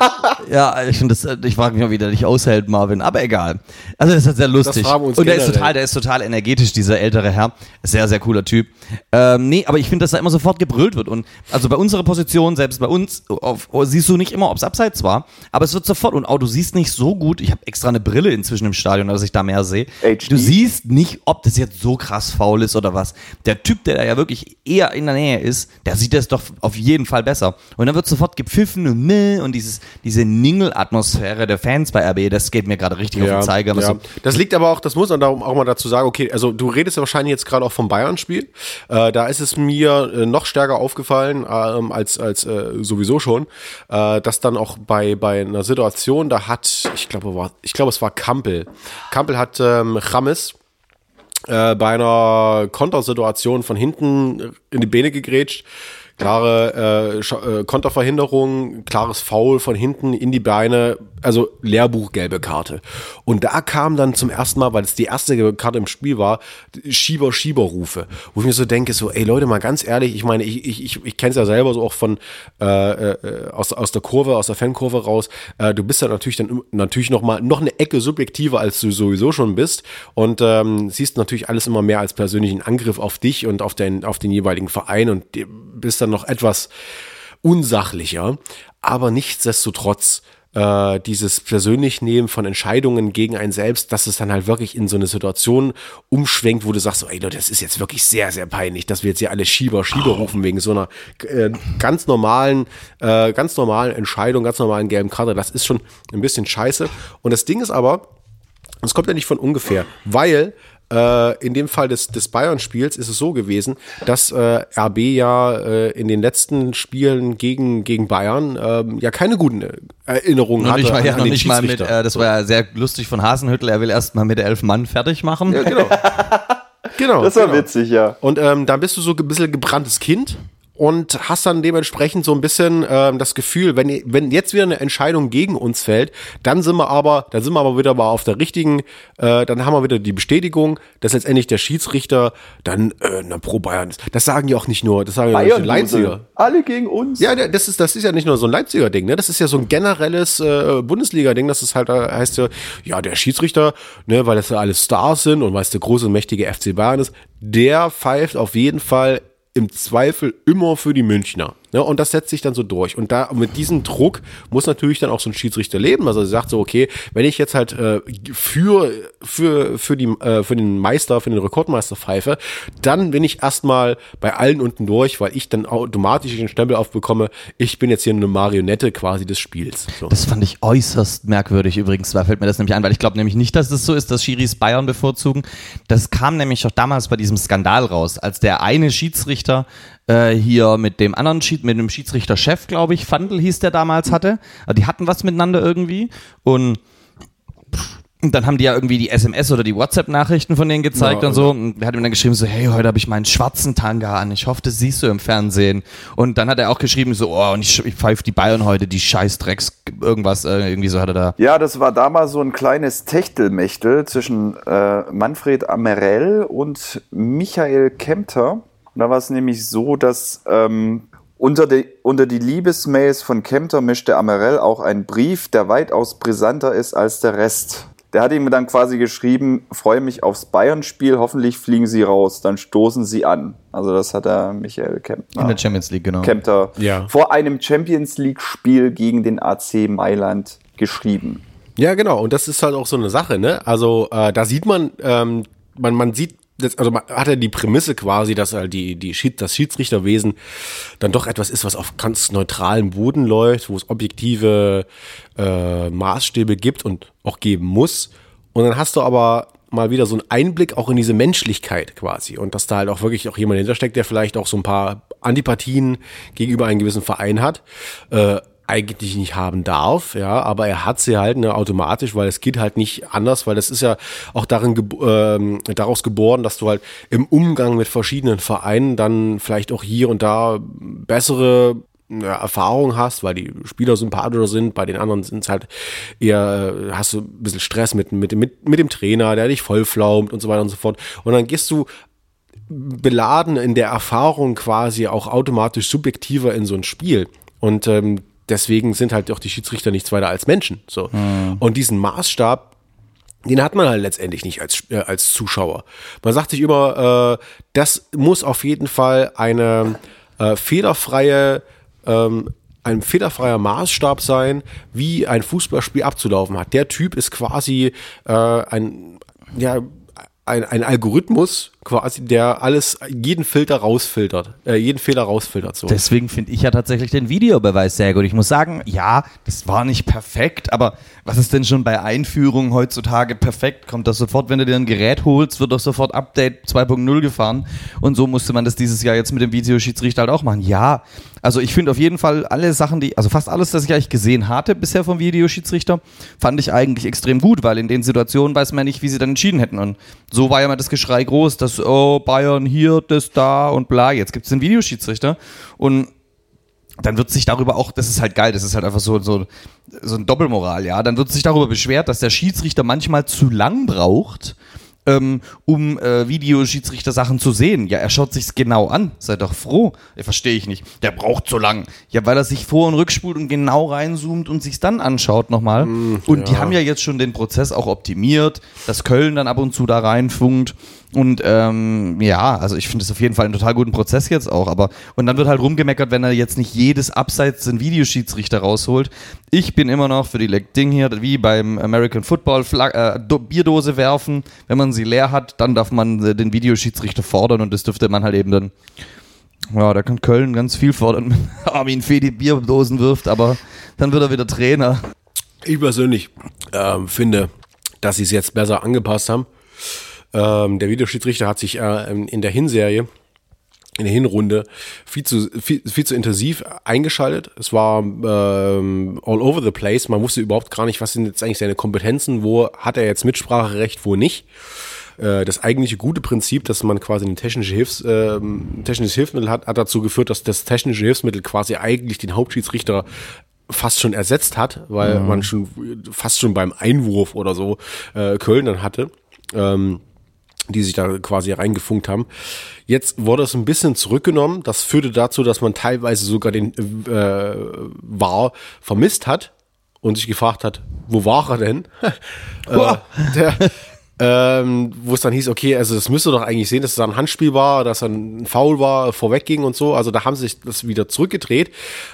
ja, ich finde das, äh, ich frage mich mal, wie der dich aushält, Marvin, aber egal. Also das ist sehr lustig. wir uns und der ist total, der ist total energetisch, dieser ältere Herr. Sehr, sehr cooler Typ. Ähm, nee, aber ich finde, dass da immer sofort gebrüllt wird. Und also bei unserer Position, selbst bei uns, auf, oh, siehst du nicht immer, ob es abseits war, aber es wird sofort, und auch du siehst nicht so gut, ich habe extra eine Brille inzwischen im Stadion, dass ich da mehr sehe. HD? Du siehst nicht, ob das jetzt so krass faul ist oder was. Der Typ, der da ja wirklich eher in der Nähe ist, der sieht das doch auf jeden Fall besser. Und dann wird sofort gepfiffen und meh und dieses, diese Ningel-Atmosphäre der Fans bei RB, das geht mir gerade richtig auf den Zeiger. ja. So, Das liegt aber auch, das muss man auch mal dazu sagen, okay, also du redest ja wahrscheinlich jetzt gerade auch vom Bayern-Spiel. Äh, da ist es mir äh, noch stärker aufgefallen ähm, als, als äh, sowieso schon, äh, dass dann auch bei, bei einer Situation, da hat, ich glaube, war, ich glaube, es war Kampel. Kampel hat ähm, Rames äh, bei einer Kontersituation von hinten in die Beine gegrätscht. Klare äh, äh, Konterverhinderung, klares Foul von hinten in die Beine, also Lehrbuch gelbe Karte. Und da kam dann zum ersten Mal, weil es die erste Karte im Spiel war, Schieber, Schieber-Rufe. Wo ich mir so denke, so, ey Leute, mal ganz ehrlich, ich meine, ich, ich, ich, ich kenne es ja selber so auch von äh, äh, aus, aus der Kurve, aus der Fankurve raus. Äh, du bist ja natürlich dann natürlich noch mal noch eine Ecke subjektiver, als du sowieso schon bist. Und ähm, siehst natürlich alles immer mehr als persönlichen Angriff auf dich und auf den, auf den jeweiligen Verein und bist dann noch etwas unsachlicher. Aber nichtsdestotrotz, äh, dieses persönlich Nehmen von Entscheidungen gegen einen selbst, dass es dann halt wirklich in so eine Situation umschwenkt, wo du sagst, so, ey Leute, das ist jetzt wirklich sehr, sehr peinlich, dass wir jetzt hier alle Schieber, Schieber rufen wegen so einer äh, ganz normalen, äh, ganz normalen Entscheidung, ganz normalen gelben Karte. Das ist schon ein bisschen scheiße. Und das Ding ist aber, es kommt ja nicht von ungefähr, weil äh, in dem Fall des, des Bayern-Spiels ist es so gewesen, dass äh, RB ja äh, in den letzten Spielen gegen, gegen Bayern ähm, ja keine guten Erinnerungen Noch hatte. nicht mal, an- ja, noch nicht mal mit, äh, das war ja sehr lustig von Hasenhüttel, er will erst mal mit elf Mann fertig machen. Ja, genau. genau. Das war genau. witzig, ja. Und ähm, dann bist du so ein bisschen gebranntes Kind und hast dann dementsprechend so ein bisschen ähm, das Gefühl, wenn, wenn jetzt wieder eine Entscheidung gegen uns fällt, dann sind wir aber, dann sind wir aber wieder mal auf der richtigen, äh, dann haben wir wieder die Bestätigung, dass letztendlich der Schiedsrichter dann äh, na, pro Bayern ist. Das sagen ja auch nicht nur, das sagen ja nicht Leipziger. Bayern, alle gegen uns. Ja, das ist, das ist ja nicht nur so ein Leipziger Ding, ne? Das ist ja so ein generelles äh, Bundesliga-Ding, das ist halt, äh, heißt ja, ja, der Schiedsrichter, ne, weil das ja alles Stars sind und weil es der große und mächtige FC Bayern ist, der pfeift auf jeden Fall im Zweifel immer für die Münchner. Ne? Und das setzt sich dann so durch. Und da mit diesem Druck muss natürlich dann auch so ein Schiedsrichter leben. Also er sagt so, okay, wenn ich jetzt halt äh, für, für, für, die, äh, für den Meister, für den Rekordmeister pfeife, dann bin ich erstmal bei allen unten durch, weil ich dann automatisch den Stempel aufbekomme, ich bin jetzt hier eine Marionette quasi des Spiels. So. Das fand ich äußerst merkwürdig übrigens. Da fällt mir das nämlich ein, weil ich glaube nämlich nicht, dass es so ist, dass Schiris Bayern bevorzugen. Das kam nämlich auch damals bei diesem Skandal raus, als der eine Schiedsrichter äh, hier mit dem anderen Schied, mit dem Schiedsrichterchef, glaube ich, Fandl hieß der damals hatte. Also Die hatten was miteinander irgendwie und und dann haben die ja irgendwie die SMS oder die WhatsApp-Nachrichten von denen gezeigt Ja, und so. Und er hat ihm dann geschrieben so, hey, heute habe ich meinen schwarzen Tanga an. Ich hoffe, das siehst du im Fernsehen. Und dann hat er auch geschrieben so, oh, und ich, ich pfeife die Bayern heute, die Scheißdrecks, irgendwas, äh, irgendwie so hat er da. Ja, das war damals so ein kleines Techtelmechtel zwischen äh, Manfred Amerell und Michael Kempter. Und da war es nämlich so, dass ähm, unter, die, unter die Liebesmails von Kempter mischte Amerell auch einen Brief, der weitaus brisanter ist als der Rest. Der hat ihm dann quasi geschrieben, freue mich aufs Bayern-Spiel, hoffentlich fliegen sie raus, dann stoßen sie an. Also das hat er Michael Kempter. In der Champions League, genau. Kempter Ja. vor einem Champions League-Spiel gegen den AC Mailand geschrieben. Ja, genau. Und das ist halt auch so eine Sache, ne? Also äh, da sieht man, ähm, man, man sieht, das, also man hat ja die Prämisse quasi, dass halt die, die Schied, das Schiedsrichterwesen dann doch etwas ist, was auf ganz neutralem Boden läuft, wo es objektive äh, Maßstäbe gibt und auch geben muss. Und dann hast du aber mal wieder so einen Einblick auch in diese Menschlichkeit quasi und dass da halt auch wirklich auch jemand hintersteckt, der vielleicht auch so ein paar Antipathien gegenüber einem gewissen Verein hat. Äh, eigentlich nicht haben darf, ja, aber er hat sie halt ne, automatisch, weil es geht halt nicht anders, weil das ist ja auch darin ähm, daraus geboren, dass du halt im Umgang mit verschiedenen Vereinen dann vielleicht auch hier und da bessere ja, Erfahrung hast, weil die Spieler sympathischer sind, bei den anderen sind es halt eher, äh, hast du ein bisschen Stress mit, mit, mit, mit dem Trainer, der dich vollflaumt und so weiter und so fort. Und dann gehst du beladen in der Erfahrung quasi auch automatisch subjektiver in so ein Spiel. Und ähm, deswegen sind halt auch die Schiedsrichter nichts weiter als Menschen. So. Und diesen Maßstab, den hat man halt letztendlich nicht als, äh, als Zuschauer. Man sagt sich immer, äh, das muss auf jeden Fall eine äh, fehlerfreie, ähm, ein fehlerfreier Maßstab sein, wie ein Fußballspiel abzulaufen hat. Der Typ ist quasi äh, ein, ja, ein, ein Algorithmus quasi, der alles, jeden Filter rausfiltert, äh, jeden Fehler rausfiltert. So. Deswegen finde ich ja tatsächlich den Videobeweis sehr gut. Ich muss sagen, ja, das war nicht perfekt, aber was ist denn schon bei Einführungen heutzutage perfekt? Kommt das sofort, wenn du dir ein Gerät holst, wird doch sofort Update 2.0 gefahren und so musste man das dieses Jahr jetzt mit dem Videoschiedsrichter halt auch machen. Ja, also ich finde auf jeden Fall alle Sachen, die, also fast alles, das ich eigentlich gesehen hatte bisher vom Videoschiedsrichter, fand ich eigentlich extrem gut, weil in den Situationen weiß man nicht, wie sie dann entschieden hätten und so war ja mal das Geschrei groß, dass Oh, Bayern hier, das da und bla. Jetzt gibt es den Videoschiedsrichter und dann wird sich darüber auch, das ist halt geil, das ist halt einfach so, so, so ein Doppelmoral, ja. Dann wird sich darüber beschwert, dass der Schiedsrichter manchmal zu lang braucht, ähm, um äh, Videoschiedsrichter-Sachen zu sehen. Ja, er schaut sich's genau an. Seid doch froh. Ja, verstehe ich nicht. Der braucht so lang. Ja, weil er sich vor- und rückspult und genau reinzoomt und sich's dann anschaut nochmal. und die haben ja jetzt schon den Prozess auch optimiert, dass Köln dann ab und zu da reinfunkt. Und ähm, ja, also ich finde es auf jeden Fall einen total guten Prozess jetzt auch. Aber und dann wird halt rumgemeckert, wenn er jetzt nicht jedes Abseits den Videoschiedsrichter rausholt. Ich bin immer noch für die Le- Ding hier, wie beim American Football, Flag äh, Do- Bierdose werfen. Wenn man sie leer hat, dann darf man äh, den Videoschiedsrichter fordern und das dürfte man halt eben dann. Ja, da kann Köln ganz viel fordern, Armin Fee die Bierdosen wirft, aber dann wird er wieder Trainer. Ich persönlich ähm, finde, dass sie es jetzt besser angepasst haben. Ähm, der Videoschiedsrichter hat sich äh, in der Hinserie, in der Hinrunde, viel zu, viel, viel zu intensiv eingeschaltet. Es war ähm, all over the place. Man wusste überhaupt gar nicht, was sind jetzt eigentlich seine Kompetenzen, wo hat er jetzt Mitspracherecht, wo nicht Äh, das eigentliche gute Prinzip, dass man quasi ein technische Hilfs, ähm, technisches Hilfsmittel hat, hat dazu geführt, dass das technische Hilfsmittel quasi eigentlich den Hauptschiedsrichter fast schon ersetzt hat, weil man schon fast schon beim Einwurf oder so äh, Köln dann hatte. Ähm, die sich da quasi reingefunkt haben. Jetzt wurde es ein bisschen zurückgenommen. Das führte dazu, dass man teilweise sogar den äh, War vermisst hat und sich gefragt hat, wo war er denn? äh, der, ähm, wo es dann hieß, okay, also das müsste doch eigentlich sehen, dass es ein Handspiel war, dass er ein Foul war, vorwegging und so. Also da haben sie sich das wieder zurückgedreht.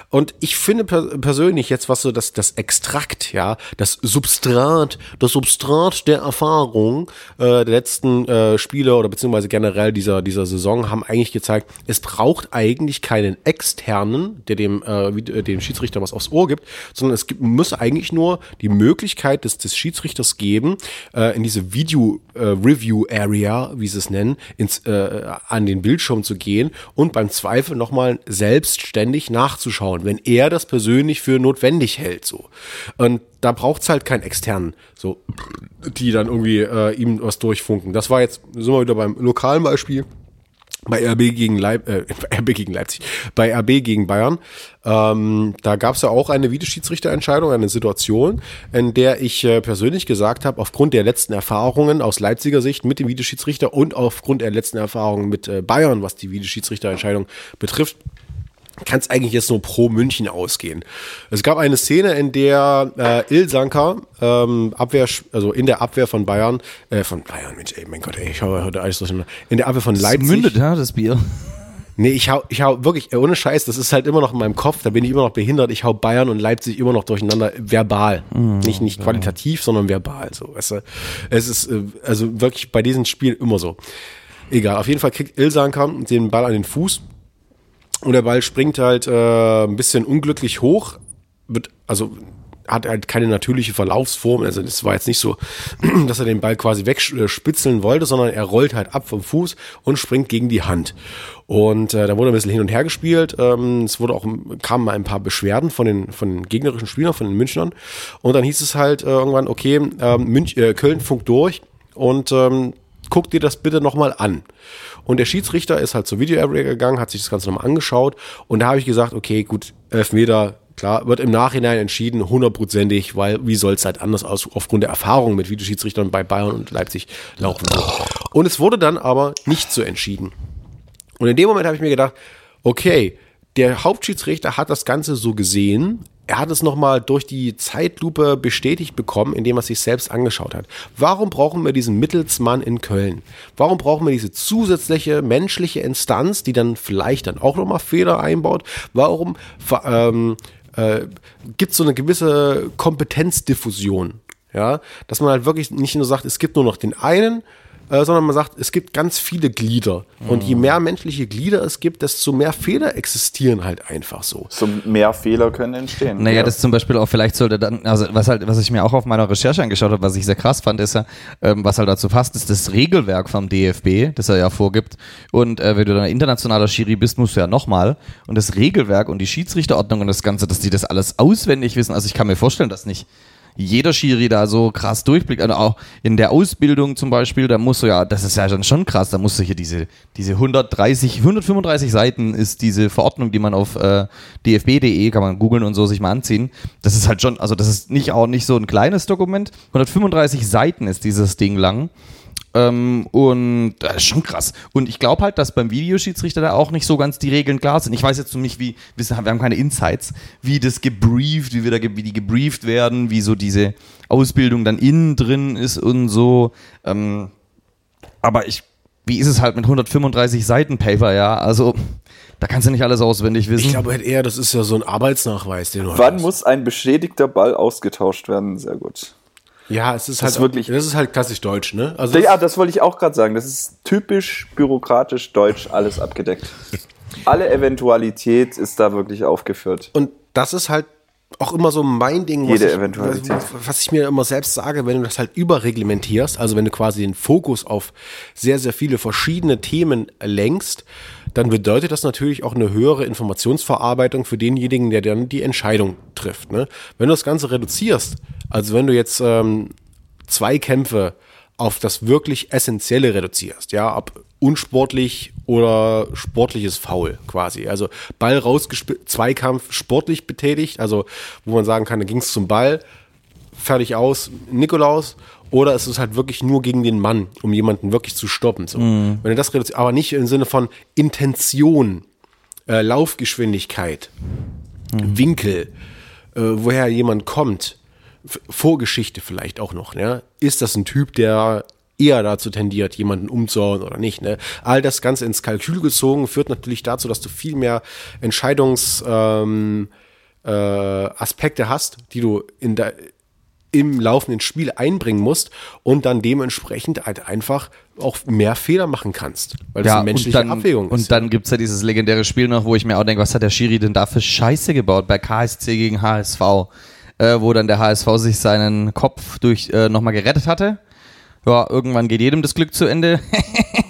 Und ich finde per persönlich jetzt, was so das, das Extrakt, ja, das Substrat, das Substrat der Erfahrung äh, der letzten äh, Spiele oder beziehungsweise generell dieser, dieser Saison haben eigentlich gezeigt, es braucht eigentlich keinen externen, der dem, äh, äh, dem Schiedsrichter was aufs Ohr gibt, sondern es gibt, muss eigentlich nur die Möglichkeit des, des Schiedsrichters geben, äh, in diese Video-Review-Area, wie sie es nennen, ins, äh, an den Bildschirm zu gehen und beim Zweifel nochmal selbstständig nachzuschauen, wenn er das persönlich für notwendig hält. So. Und da braucht's halt keinen externen, so, die dann irgendwie äh, ihm was durchfunken. Das war jetzt, sind wir wieder beim lokalen Beispiel bei RB gegen, Leip äh, RB gegen Leipzig, bei RB gegen Bayern. Ähm, da gab es ja auch eine Videoschiedsrichterentscheidung, eine Situation, in der ich äh, persönlich gesagt habe, aufgrund der letzten Erfahrungen aus Leipziger Sicht mit dem Videoschiedsrichter und aufgrund der letzten Erfahrungen mit äh, Bayern, was die Videoschiedsrichterentscheidung betrifft, kann es eigentlich jetzt nur pro München ausgehen. Es gab eine Szene, in der äh, Ilsanker ähm, Abwehr, also in der Abwehr von Bayern, äh, von Bayern, Mensch, ey, mein Gott, ey, ich hau heute alles durcheinander. In der Abwehr von Leipzig. Mündet, ja, das Bier. Nee, ich hau, ich hau wirklich, ohne Scheiß, das ist halt immer noch in meinem Kopf, da bin ich immer noch behindert, ich hau Bayern und Leipzig immer noch durcheinander, verbal. nicht nicht qualitativ, sondern verbal, so, weißt du. Es ist, äh, also wirklich bei diesem Spiel immer so. Egal, auf jeden Fall kriegt Ilsanker den Ball an den Fuß und der Ball springt halt äh, ein bisschen unglücklich hoch, wird, also hat halt keine natürliche Verlaufsform. Also das war jetzt nicht so, dass er den Ball quasi wegspitzeln wollte, sondern er rollt halt ab vom Fuß und springt gegen die Hand. Und äh, da wurde ein bisschen hin und her gespielt. Ähm, es wurde auch kamen mal ein paar Beschwerden von den von den gegnerischen Spielern, von den Münchnern. Und dann hieß es halt äh, irgendwann, okay, ähm, Münch, äh, Köln funkt durch und ähm, guck dir das bitte nochmal an. Und der Schiedsrichter ist halt zur Video Area gegangen, hat sich das Ganze nochmal angeschaut und da habe ich gesagt, okay, gut, Elfmeter, klar, wird im Nachhinein entschieden, hundertprozentig, weil wie soll es halt anders aus, aufgrund der Erfahrung mit Videoschiedsrichtern bei Bayern und Leipzig laufen. Und es wurde dann aber nicht so entschieden. Und in dem Moment habe ich mir gedacht, okay, der Hauptschiedsrichter hat das Ganze so gesehen. Er hat es nochmal durch die Zeitlupe bestätigt bekommen, indem er sich selbst angeschaut hat. Warum brauchen wir diesen Mittelsmann in Köln? Warum brauchen wir diese zusätzliche menschliche Instanz, die dann vielleicht dann auch nochmal Fehler einbaut? Warum ähm, äh, gibt es so eine gewisse Kompetenzdiffusion? Ja, dass man halt wirklich nicht nur sagt, es gibt nur noch den einen, äh, sondern man sagt, es gibt ganz viele Glieder. Und je mehr menschliche Glieder es gibt, desto mehr Fehler existieren halt einfach so. So mehr Fehler können entstehen. Naja, Ja. das zum Beispiel auch vielleicht sollte dann, also was halt, was ich mir auch auf meiner Recherche angeschaut habe, was ich sehr krass fand, ist ja, ähm, was halt dazu passt, ist das Regelwerk vom DFB, das er ja vorgibt. Und äh, wenn du dann ein internationaler Schiri bist, musst du ja nochmal. Und das Regelwerk und die Schiedsrichterordnung und das Ganze, dass die das alles auswendig wissen. Also ich kann mir vorstellen, dass nicht jeder Schiri da so krass durchblickt. Also auch in der Ausbildung zum Beispiel, da musst du ja, das ist ja dann schon krass, da musst du hier diese, diese 130, 135 Seiten ist diese Verordnung, die man auf äh, dfb.de, kann man googeln und so sich mal anziehen. Das ist halt schon, also das ist nicht auch nicht so ein kleines Dokument. 135 Seiten ist dieses Ding lang. Ähm, und das ist schon krass. Und ich glaube halt, dass beim Videoschiedsrichter da auch nicht so ganz die Regeln klar sind. Ich weiß jetzt nicht, wie, wir haben keine Insights, wie das gebrieft, wie, wir da, wie die gebrieft werden, wie so diese Ausbildung dann innen drin ist und so. Ähm, aber ich, wie ist es halt mit 135 Seiten Paper, ja? Also, da kannst du nicht alles auswendig wissen. Ich glaube halt eher, das ist ja so ein Arbeitsnachweis, den du Wann hast. muss ein beschädigter Ball ausgetauscht werden? Sehr gut. Ja, es ist Das halt ist wirklich- das ist halt klassisch deutsch, ne? Also Ja, das wollte ich auch gerade sagen. Das ist typisch bürokratisch deutsch, alles abgedeckt. Alle Eventualität ist da wirklich aufgeführt. Und das ist halt auch immer so mein Ding, was, Jede ich, Eventualität. was, was ich mir immer selbst sage, wenn du das halt überreglementierst, also wenn du quasi den Fokus auf sehr, sehr viele verschiedene Themen lenkst, dann bedeutet das natürlich auch eine höhere Informationsverarbeitung für denjenigen, der dann die Entscheidung trifft. Ne? Wenn du das Ganze reduzierst, also wenn du jetzt ähm, zwei Kämpfe auf das wirklich Essentielle reduzierst, ja, ob unsportlich oder sportliches Foul quasi. Also Ball rausgespielt, Zweikampf sportlich betätigt, also wo man sagen kann, da ging es zum Ball, fertig aus, Nikolaus, oder es ist halt wirklich nur gegen den Mann, um jemanden wirklich zu stoppen. So. Wenn du das reduzierst, aber nicht im Sinne von Intention, äh, Laufgeschwindigkeit, Winkel, äh, woher jemand kommt, F- Vorgeschichte vielleicht auch noch, ja? Ist das ein Typ, der eher dazu tendiert, jemanden umzuhauen oder nicht, ne? All das Ganze ins Kalkül gezogen führt natürlich dazu, dass du viel mehr Entscheidungs, ähm, äh, Aspekte hast, die du in der, im laufenden Spiel einbringen musst und dann dementsprechend halt einfach auch mehr Fehler machen kannst, weil das eine menschliche und dann, Abwägung ist. Und dann gibt's ja dieses legendäre Spiel noch, wo ich mir auch denke, was hat der Schiri denn da für Scheiße gebaut bei KSC gegen HSV, äh, wo dann der HSV sich seinen Kopf durch äh, nochmal gerettet hatte. Ja, irgendwann geht jedem das Glück zu Ende.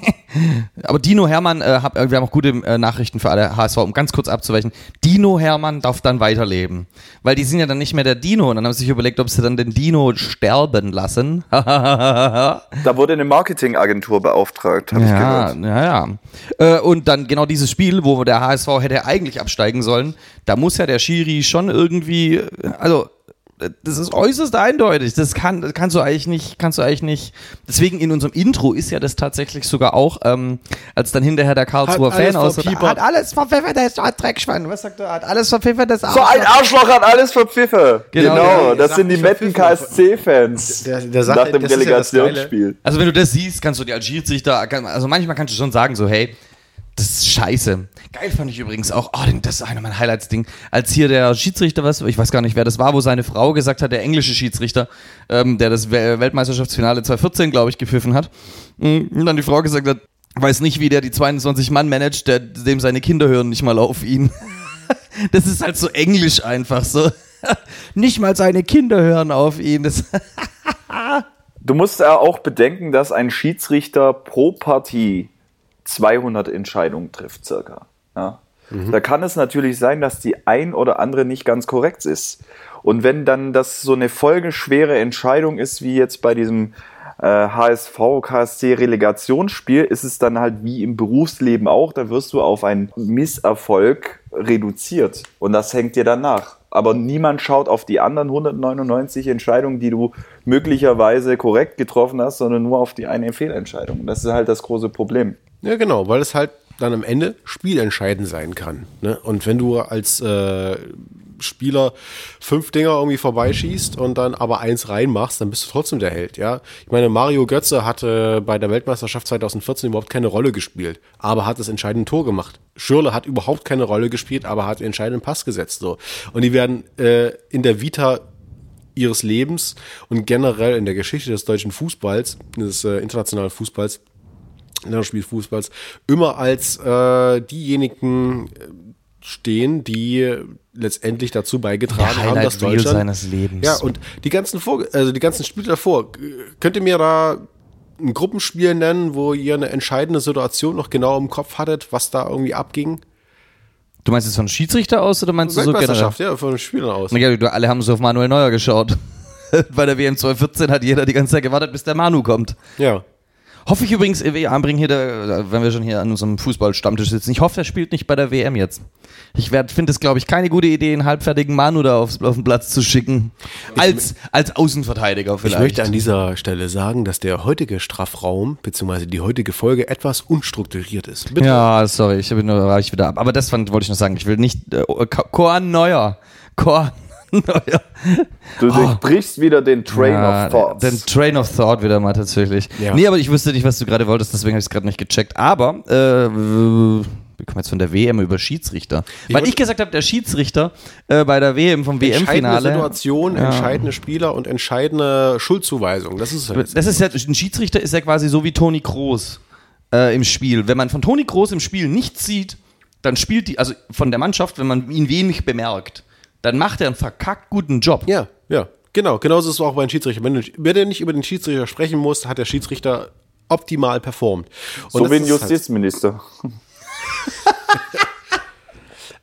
Aber Dino Hermann, äh, hab, äh, wir haben auch gute äh, Nachrichten für alle HSV, um ganz kurz abzuweichen. Dino Hermann darf dann weiterleben. Weil die sind ja dann nicht mehr der Dino. Und dann haben sie sich überlegt, ob sie dann den Dino sterben lassen. Da wurde eine Marketingagentur beauftragt, habe ich Ja, gehört. ja, ja. Äh, und dann genau dieses Spiel, wo der HSV hätte eigentlich absteigen sollen, da muss ja der Schiri schon irgendwie, also das ist äußerst eindeutig. Das kann, das kannst du eigentlich nicht, kannst du eigentlich nicht. Deswegen in unserem Intro ist ja das tatsächlich sogar auch, ähm, als dann hinterher der Karlsruher Fan aus hat alles verpfeffert, der ist ein Dreckschwein. Was sagt er? Hat alles verpfiffert, das So ein Arschloch hat alles verpfiffe. Genau. Genau, Ja, das sind die Metten verpfiffen. KSC-Fans. Der- der sagt- Nach dem ist ja Relegationsspiel. Also wenn du das siehst, kannst du dir als Schiedsrichter, kann- also manchmal kannst du schon sagen so, hey, das ist scheiße. Geil fand ich übrigens auch, oh, das ist einer meiner Highlights-Ding, als hier der Schiedsrichter, was, ich weiß gar nicht, wer das war, wo seine Frau gesagt hat, der englische Schiedsrichter, ähm, der das We- Weltmeisterschaftsfinale 2014, glaube ich, gepfiffen hat, Mm, und dann die Frau gesagt hat, weiß nicht, wie der die 22 Mann managt, der, dem seine Kinder hören nicht mal auf ihn. Das ist halt so englisch einfach so. Nicht mal seine Kinder hören auf ihn. Das Du musst ja auch bedenken, dass ein Schiedsrichter pro Partie 200 Entscheidungen trifft, circa. Ja? Da kann es natürlich sein, dass die ein oder andere nicht ganz korrekt ist. Und wenn dann das so eine folgenschwere Entscheidung ist, wie jetzt bei diesem äh, HSV KSC Relegationsspiel, ist es dann halt wie im Berufsleben auch, da wirst du auf einen Misserfolg reduziert. Und das hängt dir dann nach. Aber niemand schaut auf die anderen 199 Entscheidungen, die du möglicherweise korrekt getroffen hast, sondern nur auf die eine Fehlentscheidung. Das ist halt das große Problem. Ja, genau, weil es halt dann am Ende spielentscheidend sein kann. Ne? Und wenn du als äh, Spieler fünf Dinger irgendwie vorbeischießt und dann aber eins reinmachst, dann bist du trotzdem der Held, ja. Ich meine, Mario Götze hatte bei der Weltmeisterschaft 2014 überhaupt keine Rolle gespielt, aber hat das entscheidende Tor gemacht. Schürle hat überhaupt keine Rolle gespielt, aber hat den entscheidenden Pass gesetzt, so. Und die werden äh, in der Vita ihres Lebens und generell in der Geschichte des deutschen Fußballs, des äh, internationalen Fußballs, Länderspielfußballs, immer als äh, diejenigen äh, stehen, die letztendlich dazu beigetragen haben, dass Reel Deutschland seines Lebens. ja und die ganzen Vor also die ganzen Spiele davor könnt ihr mir da ein Gruppenspiel nennen, wo ihr eine entscheidende Situation noch genau im Kopf hattet, was da irgendwie abging? Du meinst jetzt von Schiedsrichter aus oder meinst du so generell? Ja, von Spielern aus. Ja, du, alle haben so auf Manuel Neuer geschaut. Bei der WM 2014 hat jeder die ganze Zeit gewartet, bis der Manu kommt. Ja. Hoffe ich übrigens, äh, wir anbringen hier, der, wenn wir schon hier an unserem Fußballstammtisch sitzen, ich hoffe, er spielt nicht bei der WM jetzt. Ich finde es, glaube ich, keine gute Idee, einen halbfertigen Manu da aufs, auf den Platz zu schicken. Als, als Außenverteidiger vielleicht. Ich möchte an dieser Stelle sagen, dass der heutige Strafraum bzw. die heutige Folge etwas unstrukturiert ist. Bitte. Ja, sorry, ich bin nur reich wieder ab. Aber das fand, wollte ich noch sagen. Ich will nicht äh, Korn Neuer. Korn Du durchbrichst wieder den Train Ja, of Thoughts. Den Train of Thought wieder mal tatsächlich. Ja. Nee, aber ich wusste nicht, was du gerade wolltest, deswegen habe ich es gerade nicht gecheckt. Aber, äh, wir kommen jetzt von der WM über Schiedsrichter. Weil wollte- ich gesagt habe, der Schiedsrichter äh, bei der WM vom Entscheidende WM-Finale. Situation, Ja. entscheidende Spieler und entscheidende Schuldzuweisung. Das ist es. Das ist ja, ein Schiedsrichter ist ja quasi so wie Toni Kroos äh, im Spiel. Wenn man von Toni Kroos im Spiel nichts sieht, dann spielt die, also von der Mannschaft, wenn man ihn wenig bemerkt, dann macht er einen verkackt guten Job. Ja, ja. Genau, genauso ist es auch bei den Schiedsrichter. Wenn du, wenn du nicht über den Schiedsrichter sprechen musst, hat der Schiedsrichter optimal performt. Und so wie ein halt- Justizminister.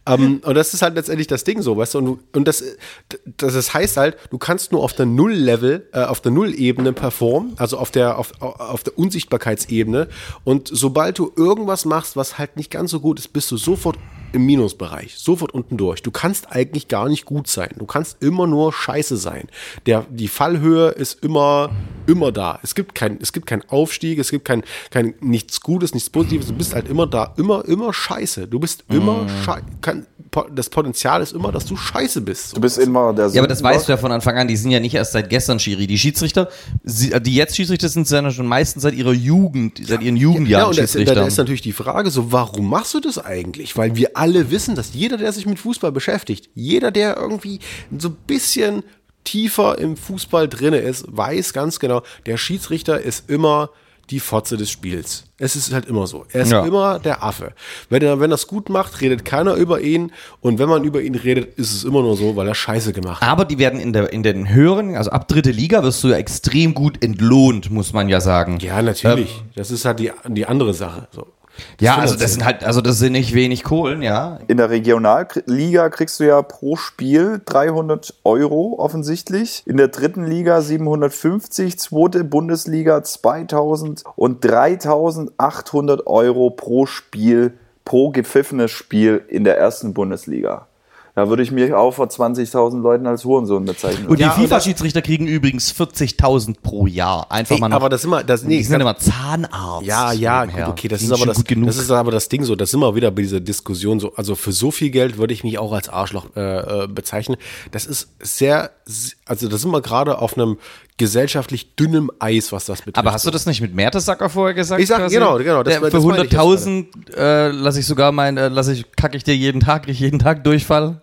Ähm, und das ist halt letztendlich das Ding so, weißt du, und, und das, das, das heißt halt, du kannst nur auf der Null-Level, äh, auf der Null-Ebene performen, also auf der, auf, auf der Unsichtbarkeitsebene. Und sobald du irgendwas machst, was halt nicht ganz so gut ist, bist du sofort im Minusbereich, sofort unten durch. Du kannst eigentlich gar nicht gut sein. Du kannst immer nur scheiße sein. Der, die Fallhöhe ist immer, immer da. Es gibt kein, es gibt keinen Aufstieg, es gibt kein, kein, nichts Gutes, nichts Positives. Du bist halt immer da, immer, immer scheiße. Du bist immer scheiße. Das Potenzial ist immer, dass du scheiße bist. Du bist immer der Ja, aber das weißt du ja von Anfang an, die sind ja nicht erst seit gestern Schiri. Die Schiedsrichter, die jetzt Schiedsrichter sind, sind ja schon meistens seit ihrer Jugend, seit ihren Ja, Jugendjahren und das, da, Schiedsrichter. da ist natürlich die Frage so, warum machst du das eigentlich? Weil wir alle wissen, dass jeder, der sich mit Fußball beschäftigt, jeder, der irgendwie so ein bisschen tiefer im Fußball drinne ist, weiß ganz genau, der Schiedsrichter ist immer die Fotze des Spiels. Es ist halt immer so. Er ist Ja. immer der Affe. Wenn er, wenn es gut macht, redet keiner über ihn. Und wenn man über ihn redet, ist es immer nur so, weil er Scheiße gemacht hat. Aber die werden in, der, in den höheren, also ab dritte Liga wirst du ja extrem gut entlohnt, muss man ja sagen. Ja, natürlich. das ist halt die, die andere Sache. So. Ja, also das sind halt, also das sind nicht wenig Kohlen, ja. In der Regionalliga kriegst du ja pro Spiel 300 Euro offensichtlich. In der dritten Liga 750, zweite Bundesliga 2000 und 3800 Euro pro Spiel, pro gepfiffenes Spiel in der ersten Bundesliga. Da würde ich mich auch vor 20.000 Leuten als Hurensohn bezeichnen. Und Ja, die das- FIFA-Schiedsrichter kriegen übrigens 40.000 pro Jahr. Einfach Ey, mal noch. aber das sind immer, das, nee, die sind immer Zahnarzt. Ja, ja, gut, okay, das ist aber das, gut genug. das ist aber das Ding so, das sind wir wieder bei dieser Diskussion so, also für so viel Geld würde ich mich auch als Arschloch äh, äh, bezeichnen. Das ist sehr, also da sind wir gerade auf einem gesellschaftlich dünnem Eis, was das betrifft. Aber hast du das nicht mit Mertesacker vorher gesagt? Ich sag, quasi? genau, genau, das Der, für das meine ich jetzt 100.000 äh, lasse ich sogar mein, äh, lasse ich, kacke ich dir jeden Tag, krieg ich jeden Tag Durchfall.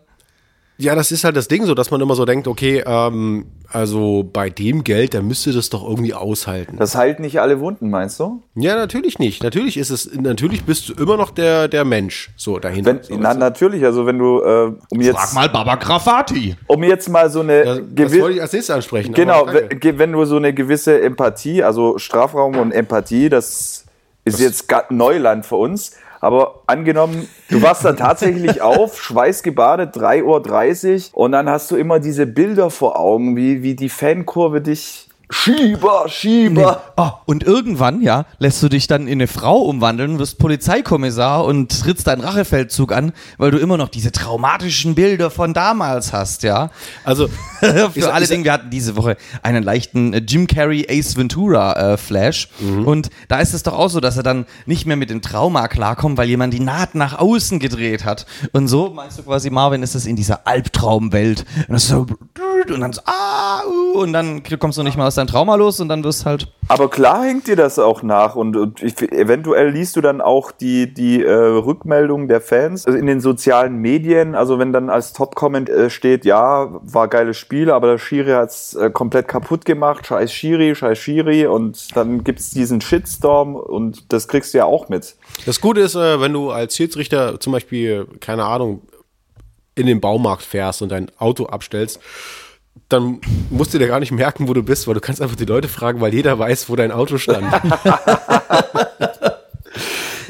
Ja, das ist halt das Ding so, dass man immer so denkt, okay, ähm, also bei dem Geld, da müsste das doch irgendwie aushalten. Das heilt nicht alle Wunden, meinst du? Ja, natürlich nicht. Natürlich ist es, natürlich bist du immer noch der, der Mensch so dahinter. Wenn, so, na, natürlich, also wenn du, äh, um jetzt, Frag mal Baba Grafati. um jetzt mal so eine das, das gewi- wollte ich als nächstes ansprechen. Genau, wenn du so eine gewisse Empathie, also Strafraum und Empathie, das ist jetzt ga- Neuland für uns. Aber angenommen, du wachst dann tatsächlich auf, schweißgebadet, 3.30 Uhr und dann hast du immer diese Bilder vor Augen, wie, wie die Fankurve dich Schieber, Schieber. Oh, und irgendwann, ja, lässt du dich dann in eine Frau umwandeln, wirst Polizeikommissar und trittst deinen Rachefeldzug an, weil du immer noch diese traumatischen Bilder von damals hast, ja. Also, Für Ich alle Dinge, wir hatten diese Woche einen leichten äh, Jim Carrey Ace Ventura äh, Flash. Mhm. Und da ist es doch auch so, dass er dann nicht mehr mit dem Trauma klarkommt, weil jemand die Naht nach außen gedreht hat. Und so meinst du quasi, Marvin, ist es in dieser Albtraumwelt. Und, das ist so, und dann so, ah, uh, und dann kommst du nicht mehr aus deinem Trauma los und dann wirst halt. Aber klar hängt dir das auch nach und, und ich, eventuell liest du dann auch die, die äh, Rückmeldungen der Fans also in den sozialen Medien. Also wenn dann als Top-Comment äh, steht, ja, war geiles Spiel, aber der Schiri hat's äh, komplett kaputt gemacht, scheiß Schiri, scheiß Schiri und dann gibt's diesen Shitstorm und das kriegst du ja auch mit. Das Gute ist, äh, wenn du als Schiedsrichter zum Beispiel, keine Ahnung, in den Baumarkt fährst und dein Auto abstellst, dann musst du dir gar nicht merken, wo du bist, weil du kannst einfach die Leute fragen, weil jeder weiß, wo dein Auto stand.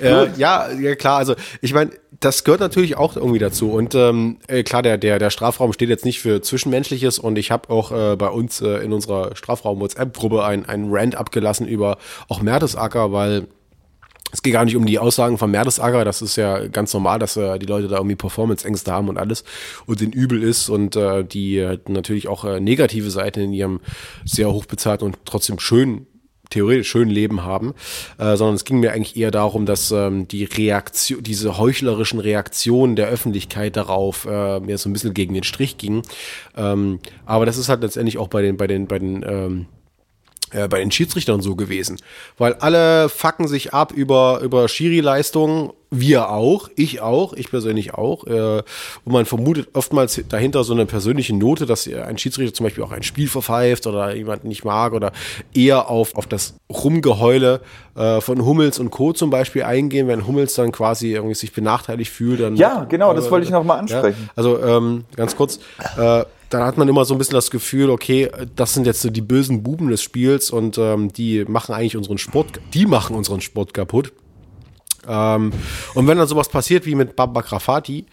Ja, ja, ja, klar. Also ich meine, das gehört natürlich auch irgendwie dazu. Und ähm, äh, klar, der, der, der Strafraum steht jetzt nicht für Zwischenmenschliches und ich habe auch äh, bei uns äh, in unserer Strafraum-WhatsApp-Gruppe ein, ein Rant abgelassen über auch Mertesacker, weil es geht gar nicht um die Aussagen von Mertesacker, das ist ja ganz normal, dass äh, die Leute da irgendwie Performance-Ängste haben und alles und den übel ist und äh, die äh, natürlich auch äh, negative Seiten in ihrem sehr hochbezahlten und trotzdem schön theoretisch schönen Leben haben, äh, sondern es ging mir eigentlich eher darum, dass ähm, die Reaktion, diese heuchlerischen Reaktionen der Öffentlichkeit darauf äh, mir so ein bisschen gegen den Strich ging. Ähm, aber das ist halt letztendlich auch bei den, bei den, bei den ähm, äh, bei den Schiedsrichtern so gewesen. Weil alle fucken sich ab über, über Schiri-Leistungen, wir auch, ich auch, ich persönlich auch. Äh, und man vermutet oftmals dahinter so eine persönliche Note, dass ein Schiedsrichter zum Beispiel auch ein Spiel verpfeift oder jemanden nicht mag oder eher auf, auf das Rumgeheule äh, von Hummels und Co. zum Beispiel eingehen, wenn Hummels dann quasi irgendwie sich benachteiligt fühlt. Dann, Ja, genau, das wollte ich noch mal ansprechen. Ja, also ähm, ganz kurz, äh, dann hat man immer so ein bisschen das Gefühl, okay, das sind jetzt so die bösen Buben des Spiels und ähm, die machen eigentlich unseren Sport, die machen unseren Sport kaputt. Ähm, und wenn dann sowas passiert wie mit Baba Grafati,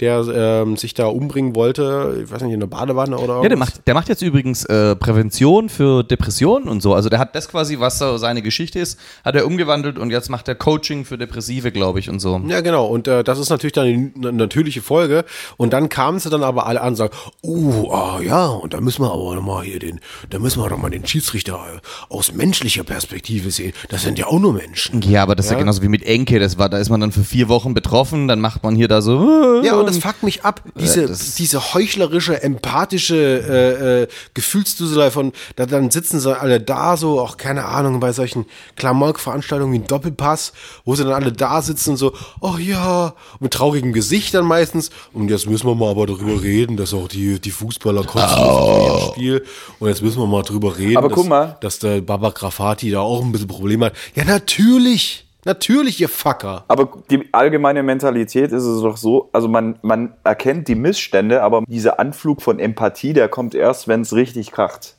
der ähm, sich da umbringen wollte, ich weiß nicht, in der Badewanne oder Ja, der irgendwas. macht, der macht jetzt übrigens äh, Prävention für Depressionen und so. Also der hat das quasi, was so seine Geschichte ist, hat er umgewandelt und jetzt macht er Coaching für Depressive, glaube ich, und so. Ja, genau. Und äh, das ist natürlich dann die na- natürliche Folge. Und dann kamen sie dann aber alle an und sagen, uh, ah, ja, und da müssen wir aber noch mal hier den, da müssen wir doch mal den Schiedsrichter äh, aus menschlicher Perspektive sehen. Das sind ja auch nur Menschen. Ja, aber das ist ja Ja. genauso wie mit Enke. Das war, da ist man dann für vier Wochen betroffen, dann macht man hier da so. Ja, und das fuckt mich ab. Diese, das- diese heuchlerische, empathische äh, äh, Gefühlsduselei von, da, dann sitzen sie alle da so, auch keine Ahnung, bei solchen Klamauk-Veranstaltungen wie ein Doppelpass, wo sie dann alle da sitzen und so, oh ja, mit traurigem Gesicht dann meistens. Und jetzt müssen wir mal aber darüber reden, dass auch die, die Fußballer kotzen oh. Spiel. Und jetzt müssen wir mal drüber reden, Aber dass, guck mal. dass der Baba Grafati da auch ein bisschen Probleme hat. Ja, natürlich. Natürlich, ihr Fucker. Aber die allgemeine Mentalität ist es doch so, also man, man erkennt die Missstände, aber dieser Anflug von Empathie, der kommt erst, wenn es richtig kracht.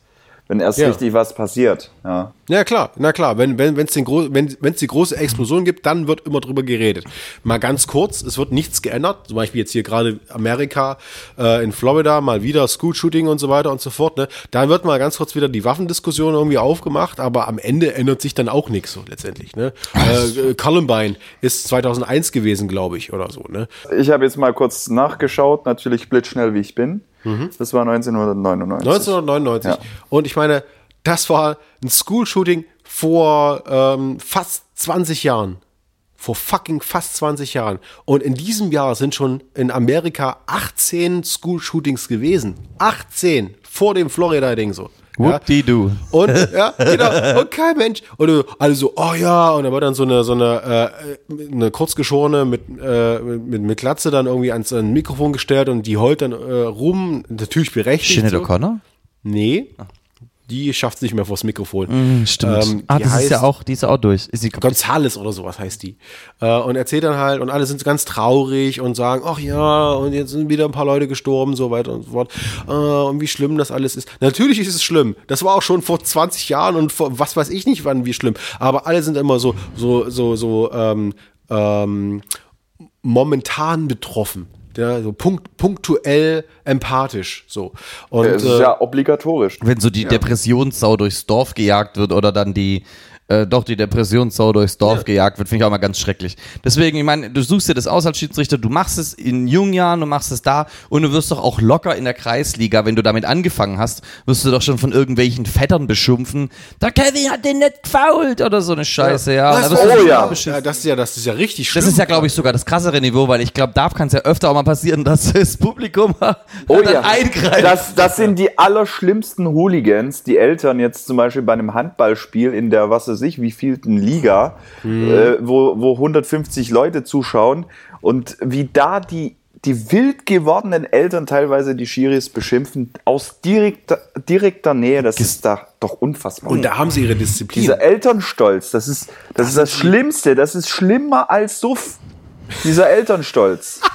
Wenn erst Ja. richtig was passiert. Ja. Ja klar, na klar, wenn wenn wenn's den gro wenn wenn's die große Explosion gibt, dann wird immer drüber geredet. Mal ganz kurz, es wird nichts geändert, zum Beispiel jetzt hier gerade Amerika äh, in Florida mal wieder School Shooting und so weiter und so fort. Ne, da wird mal ganz kurz wieder die Waffendiskussion irgendwie aufgemacht, aber am Ende ändert sich dann auch nichts so letztendlich. Ne, äh, Columbine ist 2001 gewesen, glaube ich, oder so. Ne, Ich habe jetzt mal kurz nachgeschaut, natürlich blitzschnell wie ich bin. Das war 1999. 1999. Ja. Und ich meine, das war ein School-Shooting vor ähm, fast 20 Jahren. Vor fucking fast 20 Jahren. Und in diesem Jahr sind schon in Amerika 18 School-Shootings gewesen. 18 vor dem Florida-Ding so. Ja. Whoop-de-doo. Und, ja, genau, und kein Mensch. Und alle so, oh ja, und da wird dann so eine, so eine, äh, eine kurzgeschorene mit, äh, mit, mit Glatze dann irgendwie ans, ans Mikrofon gestellt und die heult dann äh, rum, natürlich berechtigt. Sinead so. O'Connor? Nee, die schafft nicht mehr vors Mikrofon. Stimmt. Ähm, ah, die das ist heißt ja auch, die ist ja auch durch. Ist sie Gonzales oder sowas heißt die. Äh, und erzählt dann halt, und alle sind ganz traurig und sagen, ach ja, und jetzt sind wieder ein paar Leute gestorben, so weiter und so fort. Äh, und wie schlimm das alles ist. Natürlich ist es schlimm. Das war auch schon vor 20 Jahren und vor was weiß ich nicht wann, wie schlimm. Aber alle sind immer so, so, so, so, ähm, ähm, momentan betroffen. Ja, so punkt, punktuell empathisch, so. Und, Es ist äh, ja obligatorisch. Wenn so die Depressionssau durchs Dorf gejagt wird oder dann die, äh, doch die Depressionssau durchs Dorf gejagt wird, finde ich auch mal ganz schrecklich. Deswegen, ich meine, du suchst dir das aus als Schiedsrichter, du machst es in jungen Jahren, du machst es da und du wirst doch auch locker in der Kreisliga, wenn du damit angefangen hast, wirst du doch schon von irgendwelchen Vettern beschimpfen. Der Kevin hat den nicht gefault oder so eine Scheiße, ja. was? Da wirst du Oh ja. ja, das ist ja, das ist ja richtig schlimm. Das ist ja, glaube ich, sogar das krassere Niveau, weil ich glaube, da kann es ja öfter auch mal passieren, dass das Publikum Oh ja, eingreift. das, das sind die allerschlimmsten Hooligans, die Eltern jetzt zum Beispiel bei einem Handballspiel in der, was weiß ich, wievielten Liga, äh, wo, wo 150 Leute zuschauen und wie da die, die wild gewordenen Eltern teilweise die Schiris beschimpfen, aus direkter, direkter Nähe, das ist da doch unfassbar. Und da haben sie ihre Disziplin. Dieser Elternstolz, das ist das, ist das Schlimmste, das ist schlimmer als Suff. Dieser Elternstolz.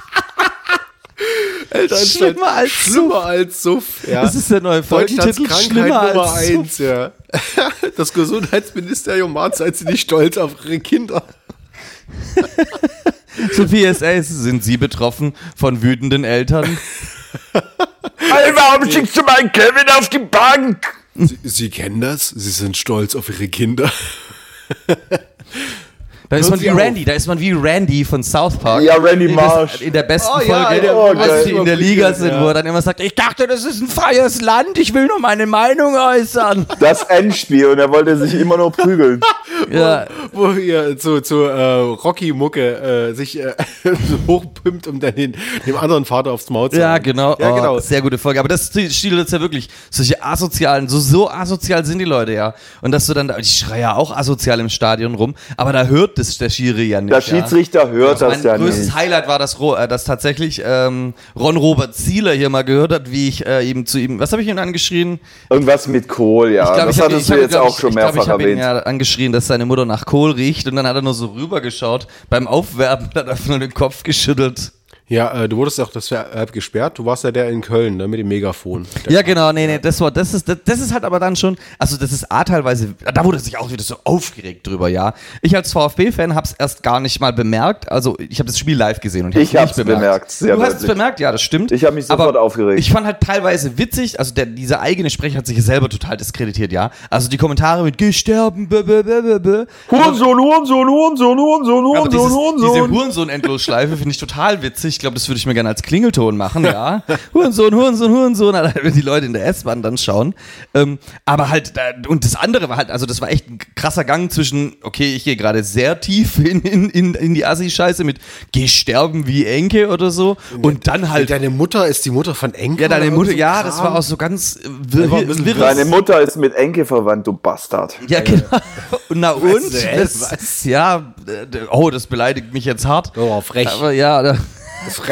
Elternstolz. Schlimmer als Schlimmer als Suff. Ja. Das ist der neue Folgentitel. Krankheit Schlimmer Nummer als eins, ja. Das Gesundheitsministerium macht seid sie nicht stolz auf ihre Kinder. Zu PSA sind Sie betroffen von wütenden Eltern? Hey, warum schickst du meinen Kevin auf die Bank? Sie, Sie kennen das? Sie sind stolz auf Ihre Kinder. Da ist man wie. Randy, da ist man wie Randy von South Park. Ja, Randy Marsh. In der besten Oh, ja, Folge, ja, oh, als sie in der Liga sind, wo er dann immer sagt, ich dachte, das ist ein freies Land, ich will nur meine Meinung äußern. Das Endspiel und er wollte sich immer nur prügeln. ja, Wo ihr zu, zu äh, Rocky-Mucke äh, sich äh, hochpimpt, um dann den, dem anderen Vater aufs Maul zu ja, genau. Ja, Oh, genau. Sehr gute Folge. Aber das stiehlt jetzt ja wirklich. Solche asozialen, so, so asozial sind die Leute ja. Und dass du dann, da- ich schreie ja auch asozial im Stadion rum, aber da hört das der Schiri ja nicht. Der ja. Schiedsrichter hört Mein das ja größtes nicht. Highlight war, dass, äh, dass tatsächlich ähm, Ron Robert Zieler hier mal gehört hat, wie ich äh, ihm zu ihm, was habe ich ihm angeschrien? Irgendwas mit Kohl, ja. Ich glaub, das ich hab- hattest ich du hab, jetzt glaub, auch ich, schon ich glaub, mehrfach ich hab ihn erwähnt. ja angeschrien, dass seine Mutter nach Kohl riecht und dann hat er nur so rübergeschaut. Beim Aufwärmen hat er einfach nur den Kopf geschüttelt. Ja, äh, du wurdest auch deshalb gesperrt. Du warst ja der in Köln, ne, mit dem Megafon. Ja, genau, nee, nee, das war, das ist, das, das ist halt aber dann schon, also das ist A teilweise, da wurde sich auch wieder so aufgeregt drüber, ja. Ich als VfB-Fan hab's erst gar nicht mal bemerkt, also ich habe das Spiel live gesehen und Ich hab's bemerkt, sehr du hast es deutlich. bemerkt, ja, das stimmt. Ich hab mich sofort aber aufgeregt. Ich fand halt teilweise witzig, also der, dieser eigene Sprecher hat sich selber total diskreditiert, ja. Also die Kommentare mit Geh sterben, bö, bö, bö, bö, bö. Hurensohn, Hurensohn, Hurensohn, Hurensohn, dieses, Hurensohn, diese Hurensohn. Hurensohn-Endlosschleife finde ich total witzig. Ich glaube, das würde ich mir gerne als Klingelton machen, ja. Hurensohn, Hurensohn, Hurensohn, wenn die Leute in der S-Bahn dann schauen. Ähm, aber halt, und das andere war halt, also das war echt ein krasser Gang zwischen, okay, ich gehe gerade sehr tief in, in, in, in die Assi-Scheiße mit geh sterben wie Enke oder so. Und dann halt, Deine Mutter ist die Mutter von Enke? ja, deine Mutter, so ja, Kram? das war auch so ganz wir, war ein bisschen wirres- Deine Mutter ist mit Enke verwandt, du Bastard. Ja, genau. Und na und? Was, Das, was? ja, oh, das beleidigt mich jetzt hart. Oh, frech. Aber ja, da,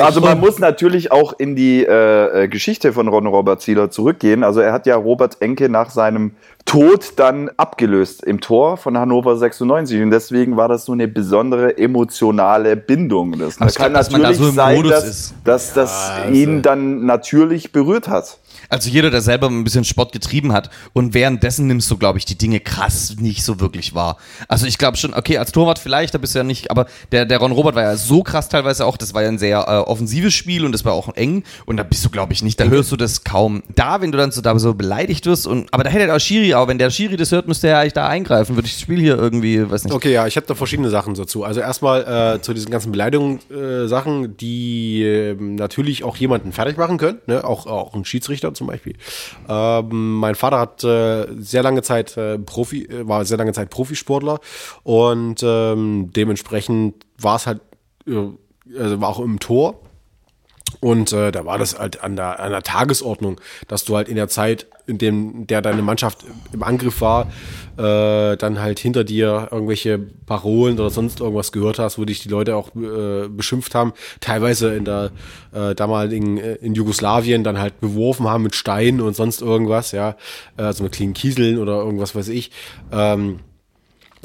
Also man muss natürlich auch in die äh, äh, Geschichte von Ron Robert Zieler zurückgehen. Also er hat ja Robert Enke nach seinem Tod dann abgelöst im Tor von Hannover 96 und deswegen war das so eine besondere emotionale Bindung. Das Aber kann glaub, dass man da natürlich so sein, dass, dass das ihn dann natürlich berührt hat. Also jeder, der selber ein bisschen Sport getrieben hat und währenddessen nimmst du, glaube ich, die Dinge krass nicht so wirklich wahr. Also ich glaube schon, okay, als Torwart vielleicht, da bist du ja nicht, aber der, der Ron Robert war ja so krass teilweise auch, das war ja ein sehr äh, offensives Spiel und das war auch eng und da bist du, glaube ich, nicht, da hörst du das kaum. Da, wenn du dann so, da so beleidigt wirst und, aber da hätte der Schiri auch, wenn der Schiri das hört, müsste er eigentlich da eingreifen, würde ich das Spiel hier irgendwie, weiß nicht. Okay, ja, ich habe da verschiedene Sachen dazu. Also erstmal äh, zu diesen ganzen Beleidigungssachen, die äh, natürlich auch jemanden fertig machen können, ne? auch, auch ein Schiedsrichter zum Beispiel. Ähm, mein Vater hat äh, sehr lange Zeit äh, Profi, äh, war sehr lange Zeit Profisportler und ähm, dementsprechend war es halt, äh, also war auch im Tor. Und äh, da war das halt an der, an der Tagesordnung, dass du halt in der Zeit, in dem der deine Mannschaft im Angriff war, äh, dann halt hinter dir irgendwelche Parolen oder sonst irgendwas gehört hast, wo dich die Leute auch äh, beschimpft haben, teilweise in der äh, damaligen äh, in Jugoslawien dann halt beworfen haben mit Steinen und sonst irgendwas, ja, äh, also mit kleinen Kieseln oder irgendwas weiß ich. Ähm,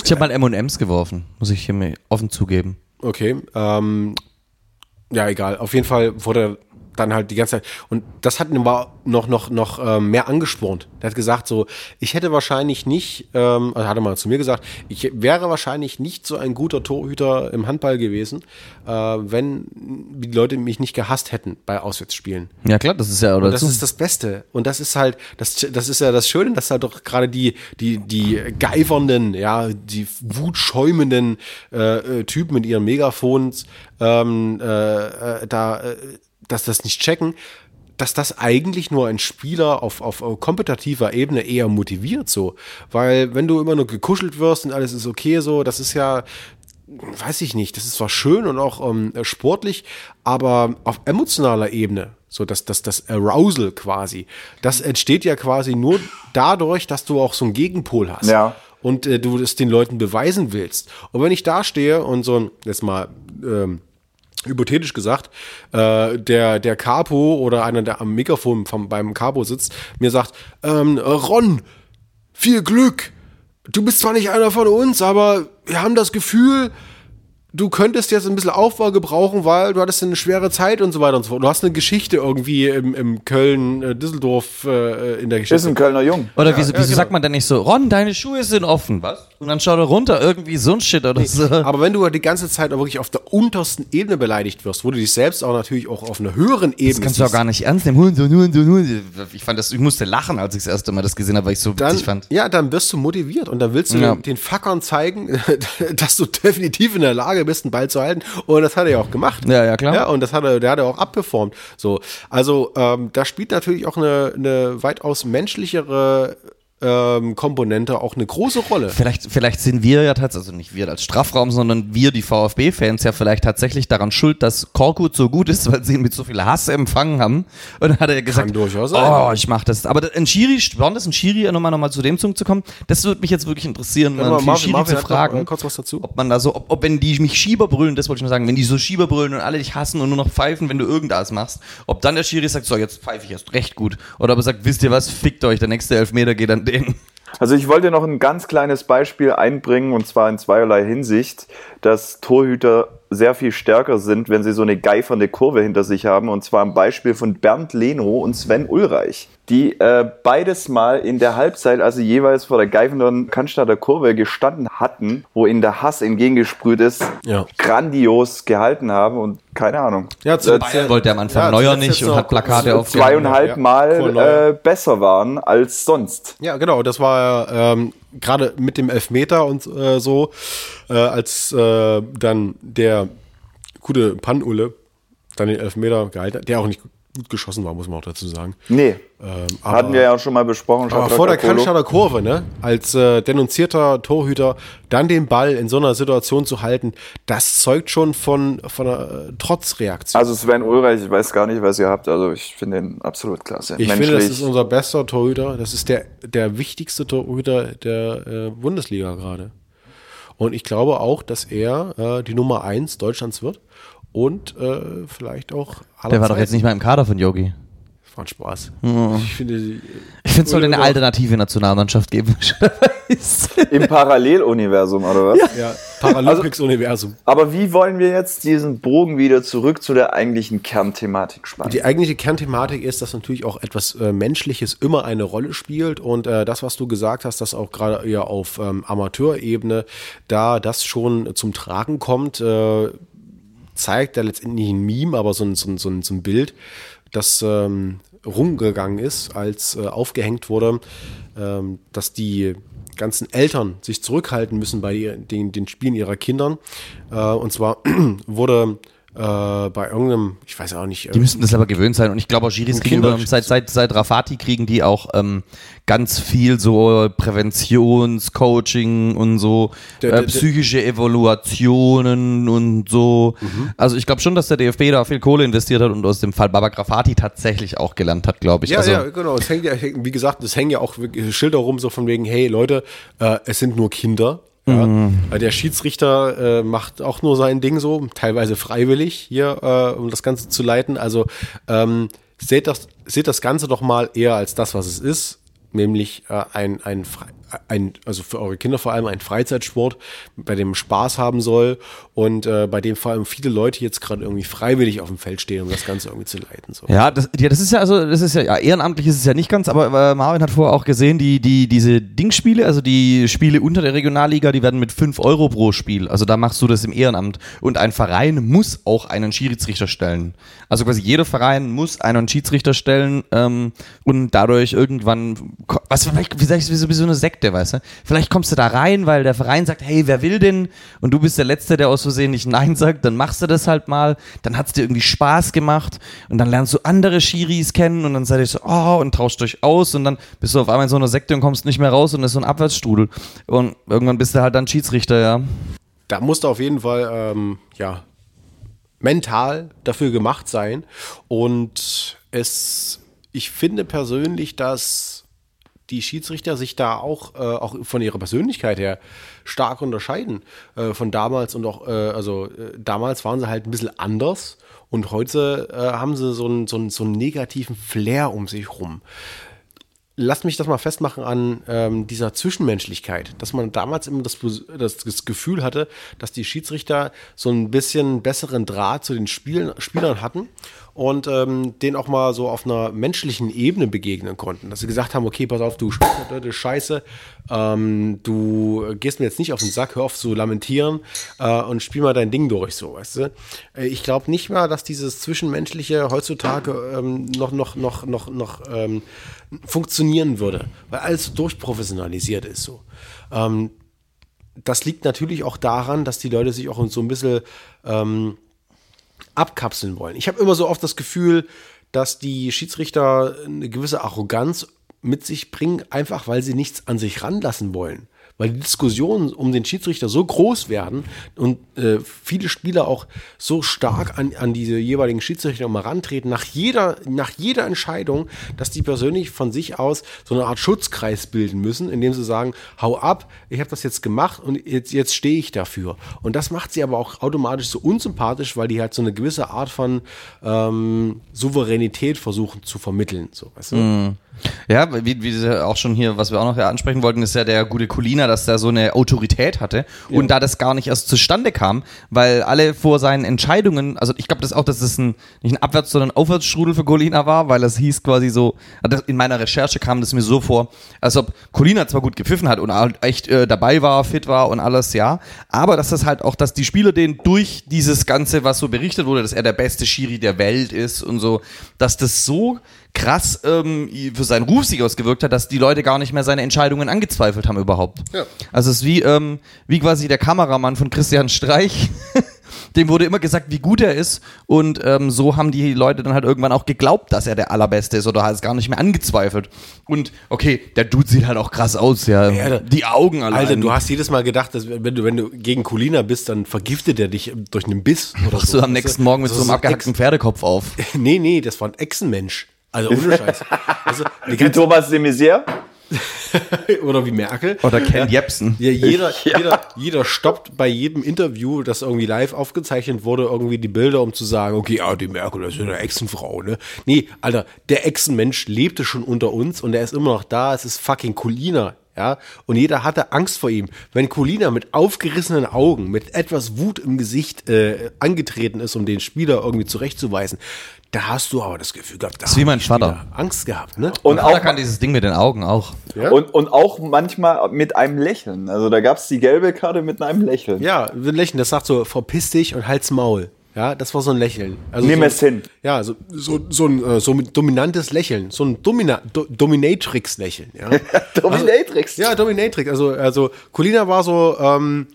Ich habe mal M&M's geworfen, muss ich hier mir offen zugeben. Okay, ähm, ja, egal. Auf jeden Fall wurde dann halt die ganze Zeit, und das hat ihn aber noch, noch, noch ähm, mehr angespornt. Der hat gesagt so, ich hätte wahrscheinlich nicht, ähm, also hat er mal zu mir gesagt, ich wäre wahrscheinlich nicht so ein guter Torhüter im Handball gewesen, äh, wenn die Leute mich nicht gehasst hätten bei Auswärtsspielen. Ja klar, das ist ja, oder Und das ist das Beste. Und das ist halt, das, das ist ja das Schöne, dass halt doch gerade die, die, die geifernden, ja, die wutschäumenden äh, äh, Typen mit ihren Megafons ähm, äh, äh, da, äh, dass das nicht checken, dass das eigentlich nur ein Spieler auf, auf äh, kompetitiver Ebene eher motiviert so. Weil wenn du immer nur gekuschelt wirst und alles ist okay so, das ist ja, weiß ich nicht, das ist zwar schön und auch ähm, sportlich, aber auf emotionaler Ebene, so dass das, das Arousal quasi, das entsteht ja quasi nur dadurch, dass du auch so einen Gegenpol hast. Ja. Und äh, du es den Leuten beweisen willst. Und wenn ich da stehe und so ein, jetzt mal, ähm, hypothetisch gesagt, äh, der, der Capo oder einer, der am Mikrofon vom, beim Capo sitzt, mir sagt, ähm, Ron, viel Glück. Du bist zwar nicht einer von uns, aber wir haben das Gefühl, du könntest jetzt ein bisschen Aufbau gebrauchen, weil du hattest eine schwere Zeit und so weiter und so fort. Du hast eine Geschichte irgendwie im, im Köln, äh, Düsseldorf äh, in der Geschichte. Ist ein Kölner Jung. Oder wieso, ja, wieso genau. sagt man denn nicht so, Ron, deine Schuhe sind offen, was? Und dann schaut er runter, irgendwie so ein Shit oder so. Aber wenn du die ganze Zeit auch wirklich auf der untersten Ebene beleidigt wirst, wo du dich selbst auch natürlich auch auf einer höheren Ebene Das kannst du auch gar nicht ernst nehmen. Hurensohn, Hurensohn, Hurensohn. Ich fand das, ich musste lachen, als ich das erste Mal das gesehen habe, weil ich so dann, witzig fand. ja, dann wirst du motiviert und dann willst du Ja. den, den Fuckern zeigen, dass du definitiv in der Lage bist, einen Ball zu halten. Und das hat er ja auch gemacht. Ja, ja, klar. Ja, und das hat er, der hat er auch abgeformt. So, also ähm, da spielt natürlich auch eine, eine weitaus menschlichere ähm, Komponente auch eine große Rolle. Vielleicht, vielleicht sind wir ja tatsächlich, also nicht wir als Strafraum, sondern wir, die VfB-Fans, ja vielleicht tatsächlich daran schuld, dass Korkut so gut ist, weil sie ihn mit so viel Hass empfangen haben. Und dann hat er gesagt, durchaus sein. oh, ich mach das. Aber ein Schiri, das ein Schiri, nochmal noch mal zu dem Punkt zu kommen, das würde mich jetzt wirklich interessieren, Warte mal mal, Marvin- Schiri Marvin zu hat noch, fragen. äh, kurz was dazu. Ob man da so, ob, ob wenn die mich Schieber brüllen, das wollte ich nur sagen, wenn die so Schieber brüllen und alle dich hassen und nur noch pfeifen, wenn du irgendwas machst, ob dann der Schiri sagt, so, jetzt pfeife ich erst recht gut. Oder ob er sagt, wisst ihr was, fickt euch, der nächste Elfmeter geht an den. Also ich wollte noch ein ganz kleines Beispiel einbringen und zwar in zweierlei Hinsicht, dass Torhüter sehr viel stärker sind, wenn sie so eine geifernde Kurve hinter sich haben und zwar am Beispiel von Bernd Leno und Sven Ulreich, die äh, beides mal in der Halbzeit, also jeweils vor der geifernden Cannstatter Kurve gestanden hatten, wo ihnen der Hass entgegengesprüht ist, Ja. grandios gehalten haben und keine Ahnung. Ja, zu- äh, Bayern wollte er am Anfang Ja, Neuer nicht und hat Plakate auf zweieinhalb Ja, Mal äh, besser waren als sonst. Ja, genau. Das war ähm, gerade mit dem Elfmeter und äh, so, äh, als äh, dann der gute Panulle dann den Elfmeter gehalten hat, der auch nicht gut geschossen war, muss man auch dazu sagen. Nee, Ähm, aber, hatten wir ja schon mal besprochen. aber vor der. Cannstatter Kurve, ne, als äh, denunzierter Torhüter dann den Ball in so einer Situation zu halten, das zeugt schon von, von einer äh, Trotzreaktion. Also Sven Ulreich, ich weiß gar nicht, was ihr habt. Also ich finde ihn absolut klasse. ich finde, das ist unser bester Torhüter. Das ist der, der wichtigste Torhüter der äh, Bundesliga gerade. Und ich glaube auch, dass er äh, die Nummer eins Deutschlands wird. Und äh, vielleicht auch aller Der war doch Zeiten. jetzt nicht mal im Kader von Yogi. Das war ein Spaß. Ich finde, Ich finde, es sollte eine alternative Nationalmannschaft geben. Im Paralleluniversum, oder was? ja, Paralympics-Universum. Aber wie wollen wir jetzt diesen Bogen wieder zurück zu der eigentlichen Kernthematik spannen? Die eigentliche Kernthematik ist, dass natürlich auch etwas äh, Menschliches immer eine Rolle spielt und äh, das, was du gesagt hast, dass auch gerade eher auf ähm, Amateurebene da das schon zum Tragen kommt, äh, zeigt ja letztendlich ein Meme, aber so ein, so ein, so ein, so ein Bild, das ähm, rumgegangen ist, als äh, aufgehängt wurde, ähm, dass die ganzen Eltern sich zurückhalten müssen bei den, den Spielen ihrer Kindern. Äh, und zwar wurde äh, bei irgendeinem, ich weiß auch nicht, Die müssten das aber gewöhnt sein. Und ich glaube auch Giris Ein kriegen über, Kinder- seit, seit, seit Rafati kriegen die auch ähm, ganz viel so Präventionscoaching und so Der- äh, der- psychische Evaluationen und so. Mhm. Also ich glaube schon, dass der DFB da viel Kohle investiert hat und aus dem Fall Baba Rafati tatsächlich auch gelernt hat, glaube ich. Ja, also, ja, genau. Es hängt ja, wie gesagt, es hängen ja auch Schilder rum, so von wegen, hey Leute, äh, es sind nur Kinder. Ja. Äh, Der Schiedsrichter äh, macht auch nur sein Ding so, teilweise freiwillig hier, äh, um das Ganze zu leiten. Also ähm, seht, das, seht das Ganze doch mal eher als das, was es ist, nämlich äh, ein, ein, ein, also für eure Kinder vor allem ein Freizeitsport, bei dem Spaß haben soll und äh, bei dem vor allem viele Leute jetzt gerade irgendwie freiwillig auf dem Feld stehen, um das Ganze irgendwie zu leiten. So. Ja, das, ja, das ist ja, also, das ist ja, ja, ehrenamtlich ist es ja nicht ganz, aber äh, Marvin hat vorher auch gesehen, die, die, diese Dingspiele, also die Spiele unter der Regionalliga, die werden mit 5 Euro pro Spiel. Also da machst du das im Ehrenamt. Und ein Verein muss auch einen Schiedsrichter stellen. Also quasi jeder Verein muss einen Schiedsrichter stellen ähm, und dadurch irgendwann, was vielleicht, so, wie so eine Sekte, weißt du? Vielleicht kommst du da rein, weil der Verein sagt, hey, wer will denn? Und du bist der Letzte, der aus Versehen nicht Nein sagt, dann machst du das halt mal, dann hat's dir irgendwie Spaß gemacht und dann lernst du andere Schiris kennen und dann seid ihr so, oh, und tauscht euch aus und dann bist du auf einmal in so einer Sekte und kommst nicht mehr raus und das ist so ein Abwärtsstrudel. Und irgendwann bist du halt dann Schiedsrichter, ja. da musste auf jeden Fall ähm, ja mental dafür gemacht sein und es ich finde persönlich, dass die Schiedsrichter sich da auch äh, auch von ihrer Persönlichkeit her stark unterscheiden äh, von damals und auch äh, also äh, damals waren sie halt ein bisschen anders und heute äh, haben sie so einen, so, einen, so einen negativen Flair um sich rum lass mich das mal festmachen an ähm, dieser Zwischenmenschlichkeit, dass man damals immer das, das, Gefühl hatte, dass die Schiedsrichter so ein bisschen besseren Draht zu den Spielen, Spielern hatten und ähm, denen auch mal so auf einer menschlichen Ebene begegnen konnten. Dass sie gesagt haben, okay, pass auf, du eine Scheiße, ähm, du gehst mir jetzt nicht auf den Sack, hör auf zu lamentieren äh, und spiel mal dein Ding durch, so, weißt du. Äh, Ich glaube nicht mal, dass dieses Zwischenmenschliche heutzutage ähm, noch, noch, noch, noch, noch ähm, funktionieren würde, weil alles so durchprofessionalisiert ist so. Ähm, das liegt natürlich auch daran, dass die Leute sich auch so ein bisschen ähm, abkapseln wollen. Ich habe immer so oft das Gefühl, dass die Schiedsrichter eine gewisse Arroganz mit sich bringen, einfach weil sie nichts an sich ranlassen wollen. Weil die Diskussionen um den Schiedsrichter so groß werden und äh, viele Spieler auch so stark an, an diese jeweiligen Schiedsrichter mal rantreten, nach jeder, nach jeder Entscheidung, dass die persönlich von sich aus so eine Art Schutzkreis bilden müssen, indem sie sagen, hau ab, ich habe das jetzt gemacht und jetzt, jetzt stehe ich dafür. Und das macht sie aber auch automatisch so unsympathisch, weil die halt so eine gewisse Art von ähm, Souveränität versuchen zu vermitteln. So, weißt du? Ja, wie, wie auch schon hier, was wir auch noch ansprechen wollten, ist ja der gute Colina, dass der so eine Autorität hatte und da das gar nicht erst zustande kam, weil alle vor seinen Entscheidungen, also ich glaube das auch, dass es ein, nicht ein Abwärts-, sondern ein Aufwärtsstrudel für Colina war, weil es hieß quasi so, in meiner Recherche kam das mir so vor, als ob Colina zwar gut gepfiffen hat und halt echt äh, dabei war, fit war und alles, ja, aber dass das halt auch, dass die Spieler den durch dieses Ganze, was so berichtet wurde, dass er der beste Schiri der Welt ist und so, dass das so krass ähm, für seinen Ruf sich ausgewirkt hat, dass die Leute gar nicht mehr seine Entscheidungen angezweifelt haben überhaupt. Ja. Also es ist wie, ähm, wie quasi der Kameramann von Christian Streich. Dem wurde immer gesagt, wie gut er ist. Und ähm, so haben die Leute dann halt irgendwann auch geglaubt, dass er der Allerbeste ist oder hat es gar nicht mehr angezweifelt. Und okay, der Dude sieht halt auch krass aus, ja. Ja, die Augen allein. Alter, du hast jedes Mal gedacht, dass wenn du, wenn du gegen Colina bist, dann vergiftet er dich durch einen Biss oder Wachst so. du am nächsten Morgen mit so einem abgehackten Pferdekopf auf. Nee, nee, das war ein Echsenmensch. Also ohne Scheiß. Also, Wie ganze, Thomas de Maizière? oder wie Merkel. Oder Ken Jebsen. Ja, jeder, jeder, jeder stoppt bei jedem Interview, das irgendwie live aufgezeichnet wurde, irgendwie die Bilder, um zu sagen, okay, ja, die Merkel, das ist eine Echsenfrau, ne? Nee, Alter, der Echsenmensch lebte schon unter uns und er ist immer noch da, es ist fucking Colina, ja? Und jeder hatte Angst vor ihm. Wenn Colina mit aufgerissenen Augen, mit etwas Wut im Gesicht äh, angetreten ist, um den Spieler irgendwie zurechtzuweisen, da hast du aber das Gefühl gehabt, da ist wie haben mein die Spieler Vater. Angst gehabt, ne? Und Und auch, auch kann dieses Ding mit den Augen auch. Ja? und, und auch manchmal mit einem Lächeln. Also da gab es die gelbe Karte mit einem Lächeln. Ja, ein Lächeln, das sagt so, verpiss dich und halt's Maul. Ja, das war so ein Lächeln. Also Nimm so, es hin. Ja, so, so, so ein äh, so ein dominantes Lächeln, so ein Domina Do Dominatrix-Lächeln. Ja. Dominatrix. ja, Dominatrix. Also, also Colina war so, ähm,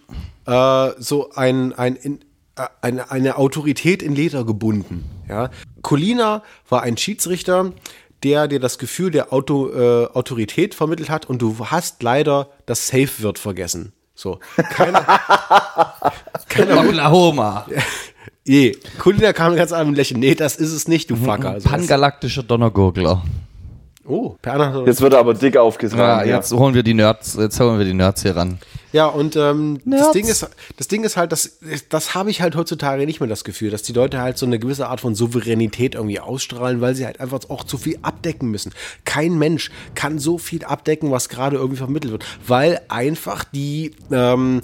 äh, so ein, ein, in, äh, eine, eine Autorität in Leder gebunden. Ja. Colina war ein Schiedsrichter, der dir das Gefühl der Auto, äh, Autorität vermittelt hat und du hast leider das Safe-Word vergessen. So. Keiner, keiner, Oklahoma. Nee, Colina kam ganz an und lächeln. Nee, das ist es nicht, du Fucker. Also, das- Pangalaktischer Donnergurgler. oh, per Anhalt- Jetzt wird er aber dick Ja, aufgetragen. Ja, jetzt holen wir die Nerds, jetzt holen wir die Nerds hier ran. Ja, und ähm, das. Ding ist, das Ding ist halt, das, das habe ich halt heutzutage nicht mehr das Gefühl, dass die Leute halt so eine gewisse Art von Souveränität irgendwie ausstrahlen, weil sie halt einfach auch zu viel abdecken müssen. Kein Mensch kann so viel abdecken, was gerade irgendwie vermittelt wird, weil einfach die ähm,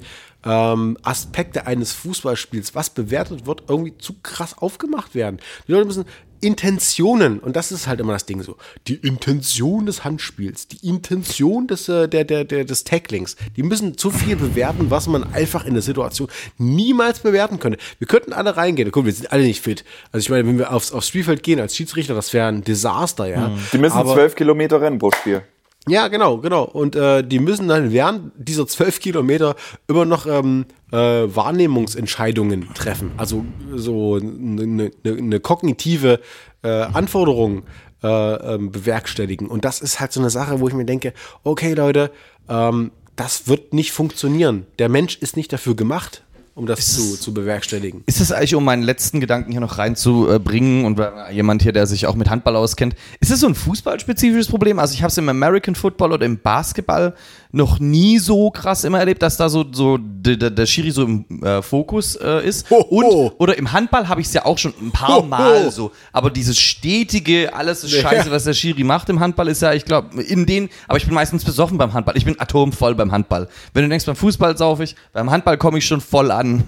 ähm, Aspekte eines Fußballspiels, was bewertet wird, irgendwie zu krass aufgemacht werden. Die Leute müssen Intentionen, und das ist halt immer das Ding so, die Intention des Handspiels, die Intention des, äh, der, der, der, des Tacklings, die müssen zu viel bewerten, was man einfach in der Situation niemals bewerten könnte. Wir könnten alle reingehen, guck, wir sind alle nicht fit. Also ich meine, wenn wir aufs, aufs Spielfeld gehen als Schiedsrichter, das wäre ein Desaster, ja. Die müssen zwölf Kilometer rennen pro Spiel. Ja, genau, genau. Und äh, die müssen dann während dieser zwölf Kilometer immer noch ähm, äh, Wahrnehmungsentscheidungen treffen. Also so eine ne, ne kognitive äh, Anforderung äh, ähm, bewerkstelligen. Und das ist halt so eine Sache, wo ich mir denke, okay Leute, ähm, das wird nicht funktionieren. Der Mensch ist nicht dafür gemacht, um das zu, zu bewerkstelligen. Ist es eigentlich, um meinen letzten Gedanken hier noch reinzubringen und jemand hier, der sich auch mit Handball auskennt, ist es so ein fußballspezifisches Problem? Also ich habe es im American Football oder im Basketball noch nie so krass immer erlebt, dass da so, so der, der, Schiri so im äh, Fokus äh, ist. Ho, ho. Und, oder im Handball habe ich es ja auch schon ein paar Ho. Mal so. Aber dieses stetige, alles ist scheiße, was der Schiri macht im Handball, ist ja, ich glaube, in den, aber ich bin meistens besoffen beim Handball. Ich bin atomvoll beim Handball. Wenn du denkst, beim Fußball sauf ich, beim Handball komme ich schon voll an.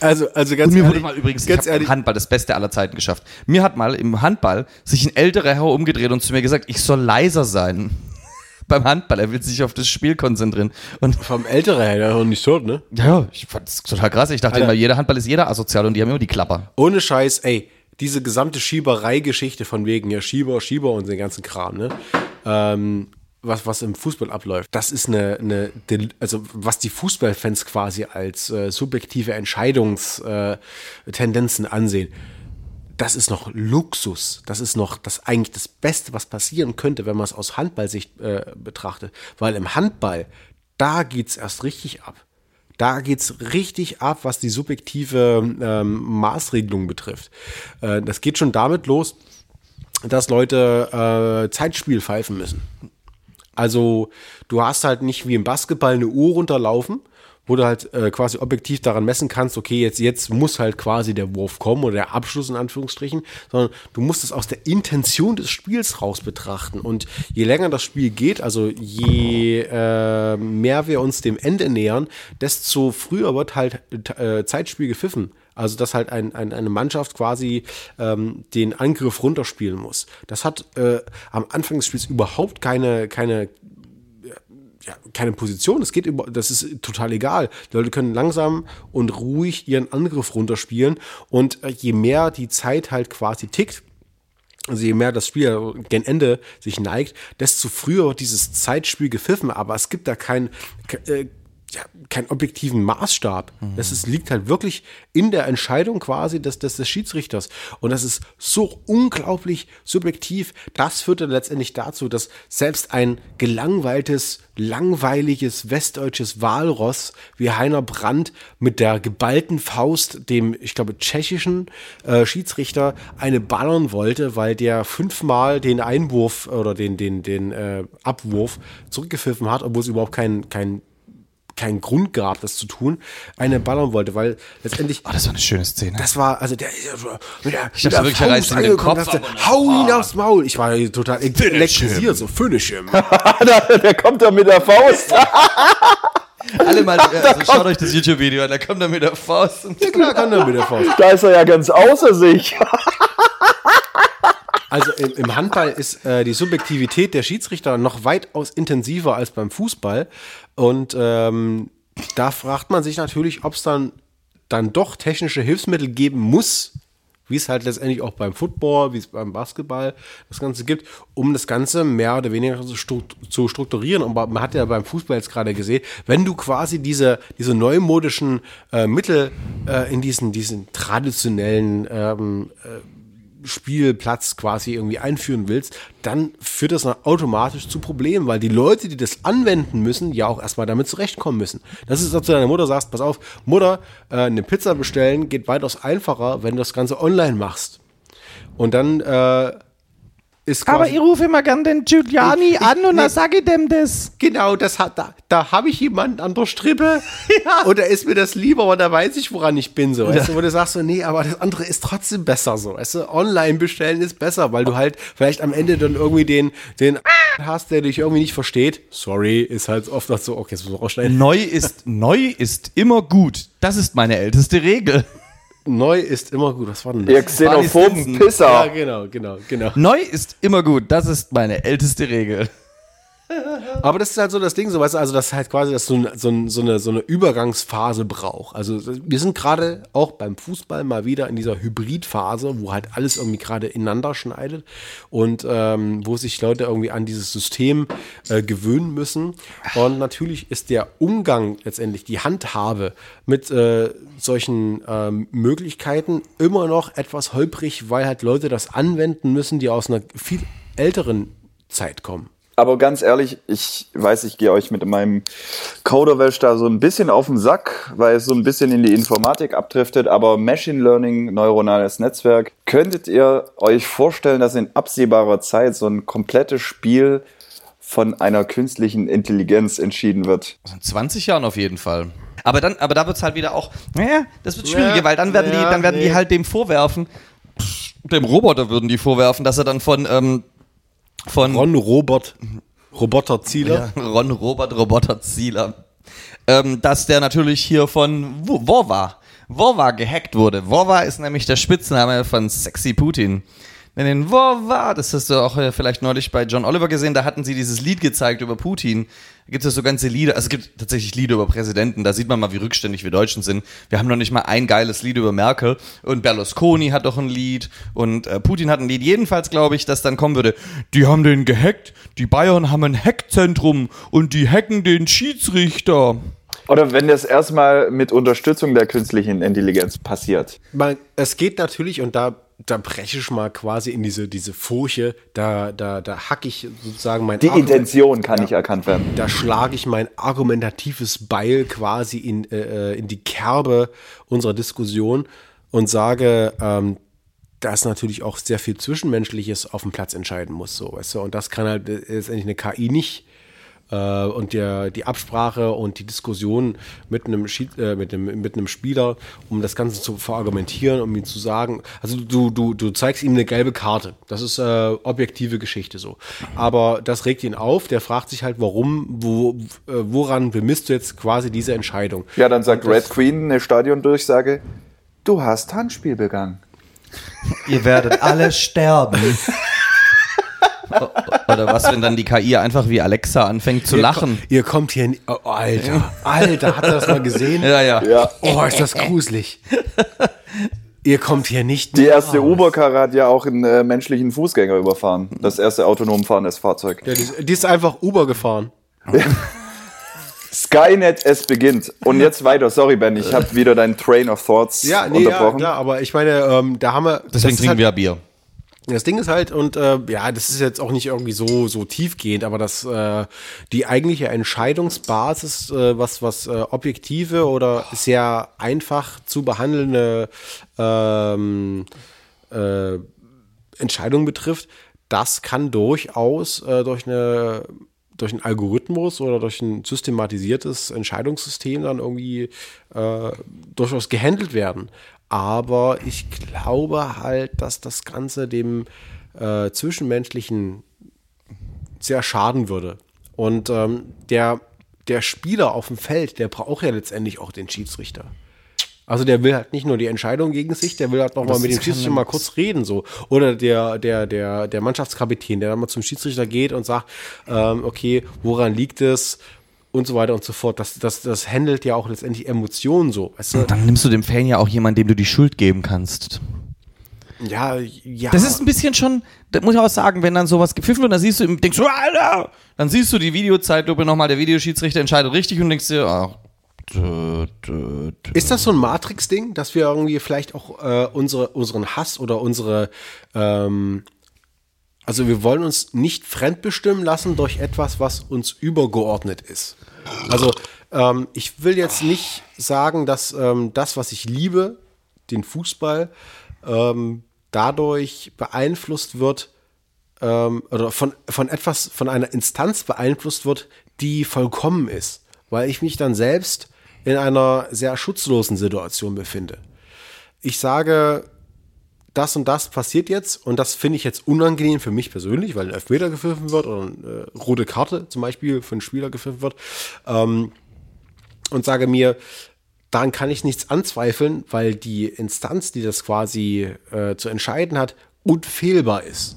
Also, also ganz Und mir ehrlich, wurde mal übrigens, ganz ich ehrlich, im Handball das Beste aller Zeiten geschafft. Mir hat mal im Handball sich ein älterer Herr umgedreht und zu mir gesagt, ich soll leiser sein. Beim Handball, er will sich auf das Spiel konzentrieren. Und vom Älteren her, der noch nicht tot, ne? ja, ich fand das total krass. Ich dachte Alter. immer, jeder Handball ist jeder asozial und die haben immer die Klapper. Ohne Scheiß, ey, diese gesamte Schieberei-Geschichte von wegen ja Schieber, Schieber und den ganzen Kram, ne? Ähm, was, was im Fußball abläuft, das ist eine, eine also was die Fußballfans quasi als äh, subjektive Entscheidungstendenzen äh, ansehen, das ist noch Luxus. Das ist noch das eigentlich das Beste, was passieren könnte, wenn man es aus Handballsicht äh, betrachtet. Weil im Handball, da geht's erst richtig ab. Da geht's richtig ab, was die subjektive ähm, Maßregelung betrifft. Äh, das geht schon damit los, dass Leute äh, Zeitspiel pfeifen müssen. Also du hast halt nicht wie im Basketball eine Uhr runterlaufen, wo du halt äh, quasi objektiv daran messen kannst, okay, jetzt, jetzt muss halt quasi der Wurf kommen oder der Abschluss in Anführungsstrichen, sondern du musst es aus der Intention des Spiels raus betrachten. Und je länger das Spiel geht, also je äh, mehr wir uns dem Ende nähern, desto früher wird halt äh, Zeitspiel gepfiffen. Also dass halt ein, ein, eine Mannschaft quasi ähm, den Angriff runterspielen muss. Das hat äh, am Anfang des Spiels überhaupt keine, keine ja, keine Position. Das geht über, das ist total egal. Die Leute können langsam und ruhig ihren Angriff runterspielen und äh, je mehr die Zeit halt quasi tickt, also je mehr das Spiel gen Ende sich neigt, desto früher wird dieses Zeitspiel gepfiffen, aber es gibt da kein, ke- äh, ja, keinen objektiven Maßstab. Das ist, liegt halt wirklich in der Entscheidung quasi des, des, des Schiedsrichters. Und das ist so unglaublich subjektiv. Das führt dann letztendlich dazu, dass selbst ein gelangweiltes, langweiliges westdeutsches Walross wie Heiner Brandt mit der geballten Faust dem, ich glaube, tschechischen äh, Schiedsrichter eine ballern wollte, weil der fünfmal den Einwurf oder den, den, den äh, Abwurf zurückgepfiffen hat, obwohl es überhaupt kein, kein keinen Grund gab, das zu tun, eine ballern wollte, weil letztendlich Oh, das war eine schöne Szene. das war, also der ist ja so mit der, Ich mit der wirklich, reißt ihm den Kopf dachte, Hau ihn aufs Maul. Ich war total elektrisiert, so finish him. der, der kommt da mit der Faust. Alle mal, also schaut euch das YouTube-Video an, da kommt er mit der Faust. Und Ja klar, kann er mit der Faust. Da ist er ja ganz außer sich. Also im, im Handball ist äh, die Subjektivität der Schiedsrichter noch weitaus intensiver als beim Fußball. Und ähm, da fragt man sich natürlich, ob es dann, dann doch technische Hilfsmittel geben muss, wie es halt letztendlich auch beim Football, wie es beim Basketball das Ganze gibt, um das Ganze mehr oder weniger zu stru- zu strukturieren. Und man hat ja beim Fußball jetzt gerade gesehen, wenn du quasi diese, diese neumodischen äh, Mittel äh, in diesen, diesen traditionellen ähm, Spielplatz quasi irgendwie einführen willst, dann führt das automatisch zu Problemen, weil die Leute, die das anwenden müssen, ja auch erstmal damit zurechtkommen müssen. Das ist, als du deiner Mutter sagst, pass auf, Mutter, äh, eine Pizza bestellen geht weitaus einfacher, wenn du das Ganze online machst. Und dann äh, ist quasi... rufe immer gern den Giuliani Ich- an und dann sag ich dem das. Genau, das hat, da, da habe ich jemanden an der Strippe und da ist mir das lieber, aber da weiß ich, woran ich bin. So, weißt du, wo du sagst so, nee, aber das andere ist trotzdem besser so. Weißt du, online bestellen ist besser, weil du halt vielleicht am Ende dann irgendwie den, den hast, der dich irgendwie nicht versteht. Sorry, ist halt oft noch so, okay, jetzt muss man rausschneiden. Neu ist, neu ist immer gut. Das ist meine älteste Regel. Neu ist immer gut. Was war denn Ihr das? xenophoben Simpson. Ja, Pisser. genau, genau, genau. Neu ist immer gut. Das ist meine älteste Regel. Aber das ist halt so das Ding, so weißt du, also das halt quasi, dass so, so, so, eine, so eine Übergangsphase braucht. Also wir sind gerade auch beim Fußball mal wieder in dieser Hybridphase, wo halt alles irgendwie gerade ineinander schneidet und ähm, wo sich Leute irgendwie an dieses System äh, gewöhnen müssen. Und natürlich ist der Umgang letztendlich, die Handhabe mit äh, solchen ähm, Möglichkeiten immer noch etwas holprig, weil halt Leute das anwenden müssen, die aus einer viel älteren Zeit kommen. Aber ganz ehrlich, ich weiß, ich gehe euch mit meinem Coderwelsch da so ein bisschen auf den Sack, weil es so ein bisschen in die Informatik abdriftet. Aber Machine Learning, neuronales Netzwerk, könntet ihr euch vorstellen, dass in absehbarer Zeit so ein komplettes Spiel von einer künstlichen Intelligenz entschieden wird. In 20 Jahren auf jeden Fall. Aber dann, aber da wird's halt wieder auch, naja, das wird schwieriger, Ja, weil dann werden die, ja, dann werden nee. die halt dem vorwerfen, dem Roboter würden die vorwerfen, dass er dann von, ähm, von Ron Robert, Roboter Zieler. Ja, Ron Robert Roboter Zieler. Ähm, dass der natürlich hier von Wo- Wova, Wova gehackt wurde. Wova ist nämlich der Spitzname von Sexy Putin. Denn den Wova, das hast du auch äh, vielleicht neulich bei John Oliver gesehen, da hatten sie dieses Lied gezeigt über Putin. Da gibt es so ganze Lieder, also es gibt tatsächlich Lieder über Präsidenten, da sieht man mal, wie rückständig wir Deutschen sind. Wir haben noch nicht mal ein geiles Lied über Merkel und Berlusconi hat doch ein Lied und äh, Putin hat ein Lied. Jedenfalls glaube ich, dass dann kommen würde, die haben den gehackt, die Bayern haben ein Hackzentrum und die hacken den Schiedsrichter. Oder wenn das erstmal mit Unterstützung der künstlichen Intelligenz passiert. Man, es geht natürlich, und da, da breche ich mal quasi in diese, diese Furche, da, da, da hack ich sozusagen mein Die Argument- Intention kann nicht erkannt werden. da schlage ich mein argumentatives Beil quasi in, äh, in die Kerbe unserer Diskussion und sage, ähm, dass natürlich auch sehr viel Zwischenmenschliches auf dem Platz entscheiden muss, so, weißt du? Und das kann halt letztendlich eine KI nicht. Äh, und der, die Absprache und die Diskussion mit einem, Schied, äh, mit, einem, mit einem Spieler, um das Ganze zu verargumentieren, um ihm zu sagen, also du, du, du zeigst ihm eine gelbe Karte. Das ist äh, objektive Geschichte so. Aber das regt ihn auf, der fragt sich halt, warum, wo, äh, woran bemisst du jetzt quasi diese Entscheidung? Ja, dann sagt Red Queen eine Stadiondurchsage, du hast Handspiel begangen. Ihr werdet alle sterben. Oder was, wenn dann die KI einfach wie Alexa anfängt zu Ihr lachen? ko- Ihr kommt hier, ni- oh, Alter, Alter, hat er das mal gesehen? Ja, ja. Ja. Oh, ist das gruselig. Ihr kommt hier nicht Die erste. Uber-Karre hat ja auch einen äh, menschlichen Fußgänger überfahren. Das erste autonom fahrendes Fahrzeug. Ja, die, ist- die ist einfach Uber gefahren. Skynet, es beginnt. Und jetzt weiter. Sorry, Ben, ich habe wieder deinen Train of Thoughts Ja, nee, ja, unterbrochen. klar, aber ich meine, ähm, da haben wir. Deswegen das ist trinken halt, wir Bier. Das Ding ist halt, und äh, ja, das ist jetzt auch nicht irgendwie so, so tiefgehend, aber das äh, die eigentliche Entscheidungsbasis, äh, was, was äh, objektive oder sehr einfach zu behandelnde ähm, äh, Entscheidung betrifft, das kann durchaus äh, durch eine durch einen Algorithmus oder durch ein systematisiertes Entscheidungssystem dann irgendwie äh, durchaus gehandelt werden. Aber ich glaube halt, dass das Ganze dem äh, Zwischenmenschlichen sehr schaden würde. Und ähm, der, der Spieler auf dem Feld, der braucht ja letztendlich auch den Schiedsrichter. Also der will halt nicht nur die Entscheidung gegen sich, der will halt noch mal mit dem Schiedsrichter mal kurz reden so. Oder der der der der Mannschaftskapitän, der dann mal zum Schiedsrichter geht und sagt, ähm, okay, woran liegt es und so weiter und so fort. Das das das handelt ja auch letztendlich Emotionen so, weißt du? Dann nimmst du dem Fan ja auch jemanden, dem du die Schuld geben kannst. Ja, ja. Das ist ein bisschen schon, da muss ich auch sagen, wenn dann sowas gepfiffen wird, dann siehst du, denkst du, Alter, dann siehst du die Videozeitlupe nochmal, der Videoschiedsrichter entscheidet richtig und denkst dir, ach, dö, dö, dö. Ist das so ein Matrix-Ding, dass wir irgendwie vielleicht auch äh, unsere, unseren Hass oder unsere, ähm, also wir wollen uns nicht fremdbestimmen lassen durch etwas, was uns übergeordnet ist. Also ähm, ich will jetzt nicht sagen, dass ähm, das, was ich liebe, den Fußball, ähm, dadurch beeinflusst wird ähm, oder von, von etwas, von einer Instanz beeinflusst wird, die vollkommen ist, weil ich mich dann selbst in einer sehr schutzlosen Situation befinde. Ich sage, das und das passiert jetzt und das finde ich jetzt unangenehm für mich persönlich, weil ein Elfmeter gepfiffen wird oder eine äh, rote Karte zum Beispiel für einen Spieler gepfiffen wird ähm, und sage mir, daran kann ich nichts anzweifeln, weil die Instanz, die das quasi äh, zu entscheiden hat, unfehlbar ist.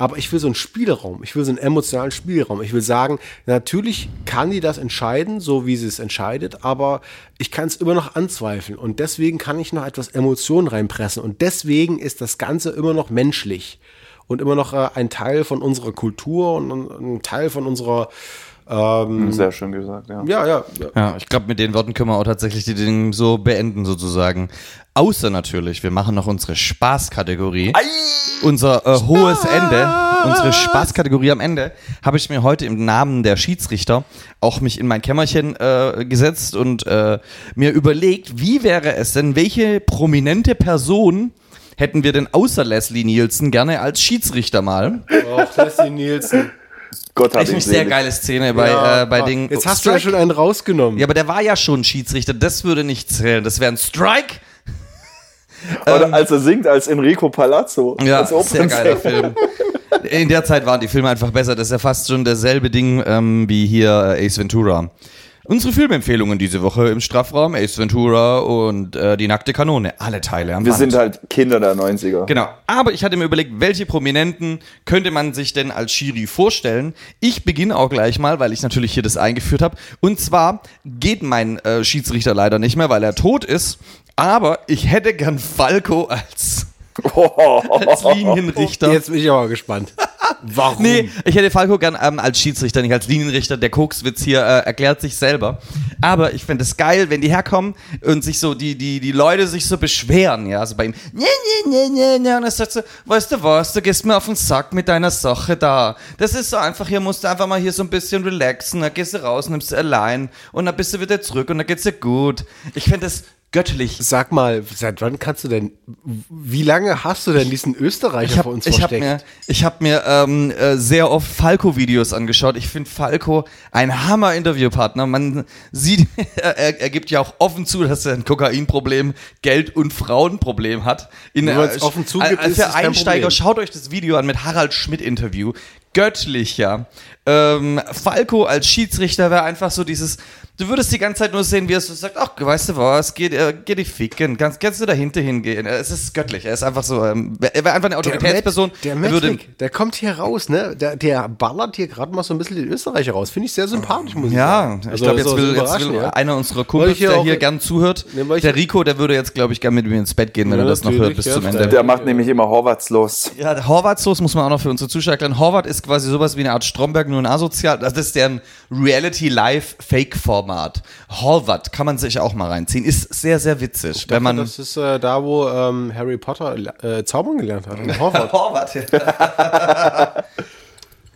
Aber ich will so einen Spielraum, ich will so einen emotionalen Spielraum. Ich will sagen, natürlich kann die das entscheiden, so wie sie es entscheidet, aber ich kann es immer noch anzweifeln. Und deswegen kann ich noch etwas Emotion reinpressen. Und deswegen ist das Ganze immer noch menschlich und immer noch äh, ein Teil von unserer Kultur und ein Teil von unserer ähm, Sehr schön gesagt, ja. ja, ja, ja. Ja, ich glaube, mit den Worten können wir auch tatsächlich die Dinge so beenden, sozusagen. Außer natürlich, wir machen noch unsere Spaßkategorie. Unser äh, hohes Ende, unsere Spaßkategorie am Ende, habe ich mir heute im Namen der Schiedsrichter auch mich in mein Kämmerchen äh, gesetzt und äh, mir überlegt, wie wäre es denn, welche prominente Person hätten wir denn außer Leslie Nielsen gerne als Schiedsrichter mal? Auch Leslie Nielsen. Gott hat ihn eine sehr geile Szene bei, Ja, äh, bei ah, Ding. Jetzt hast du ja schon einen rausgenommen. Ja, aber der war ja schon Schiedsrichter. Das würde nicht zählen. Das wäre ein Strike. Oder als er singt als Enrico Palazzo. Ähm, Ja, als sehr geiler. Film. In der Zeit waren die Filme einfach besser. Das ist ja fast schon dasselbe Ding ähm, wie hier äh, Ace Ventura. Unsere Filmempfehlungen diese Woche im Strafraum, Ace Ventura und äh, Die nackte Kanone. Alle Teile am Wir Band. sind halt Kinder der 90er. Genau. Aber ich hatte mir überlegt, welche Prominenten könnte man sich denn als Schiri vorstellen? Ich beginne auch gleich mal, weil ich natürlich hier das eingeführt habe. Und zwar geht mein äh, Schiedsrichter leider nicht mehr, weil er tot ist. Aber ich hätte gern Falco als, als Linienrichter. Jetzt bin ich aber gespannt. Warum? Nee, ich hätte Falco gern ähm, als Schiedsrichter, nicht als Linienrichter. Der Kokswitz hier äh, erklärt sich selber. Aber ich fände es geil, wenn die herkommen und sich so, die, die, die Leute sich so beschweren, ja, so bei ihm. Nee, nee, nee, nee, nee. Und er sagt so, weißt du was, du gehst mir auf den Sack mit deiner Sache da. Das ist so einfach, hier musst du einfach mal hier so ein bisschen relaxen, dann gehst du raus, nimmst du allein und dann bist du wieder zurück und dann geht's dir gut. Ich fände das göttlich. Sag mal, seit wann kannst du denn, wie lange hast du denn diesen Österreicher Ich habe vor uns ich hab versteckt? mir, ich hab mir ähm, äh, sehr oft Falco-Videos angeschaut. Ich finde Falco ein Hammer-Interviewpartner. Man sieht, er, er gibt ja auch offen zu, dass er ein Kokainproblem, Geld- und Frauenproblem hat. In, Nur äh, offen zugibt, als es kein Einsteiger, schaut euch das Video an mit Harald Schmidt-Interview. Göttlich, ja. Ähm, Falco als Schiedsrichter wäre einfach so dieses, du würdest die ganze Zeit nur sehen, wie er so sagt, ach, weißt du was, geh, äh, geh dich ficken, kannst, kannst du dahinter hingehen. Es ist göttlich, er ist einfach so, ähm, er wäre einfach eine Autoritätsperson. Der, Er Matt, würde, der, Matt, der kommt hier raus, ne? Der, der ballert hier gerade mal so ein bisschen den Österreicher raus. Finde ich sehr sympathisch, muss ich ja, sagen. ich Also, glaube, jetzt so will, jetzt will ja. einer unserer Kumpels, hier der auch- hier gern zuhört, Ne, der Rico, der würde jetzt, glaube ich, gern mit mir ins Bett gehen, wenn Ja, er das noch hört bis ja, zum. Ende. Der macht nämlich immer Horvaths los. Ja, der Horvath-Soße muss man auch noch für unsere Zuschauer erklären. Horvath ist quasi sowas wie eine Art Stromberg, nur ein asozial. Das ist deren Reality-Live-Fake-Format. Horvath kann man sich auch mal reinziehen. Ist sehr, sehr witzig. wenn man das ist äh, da, wo ähm, Harry Potter äh, zaubern gelernt hat. Hogwarts. Horvath.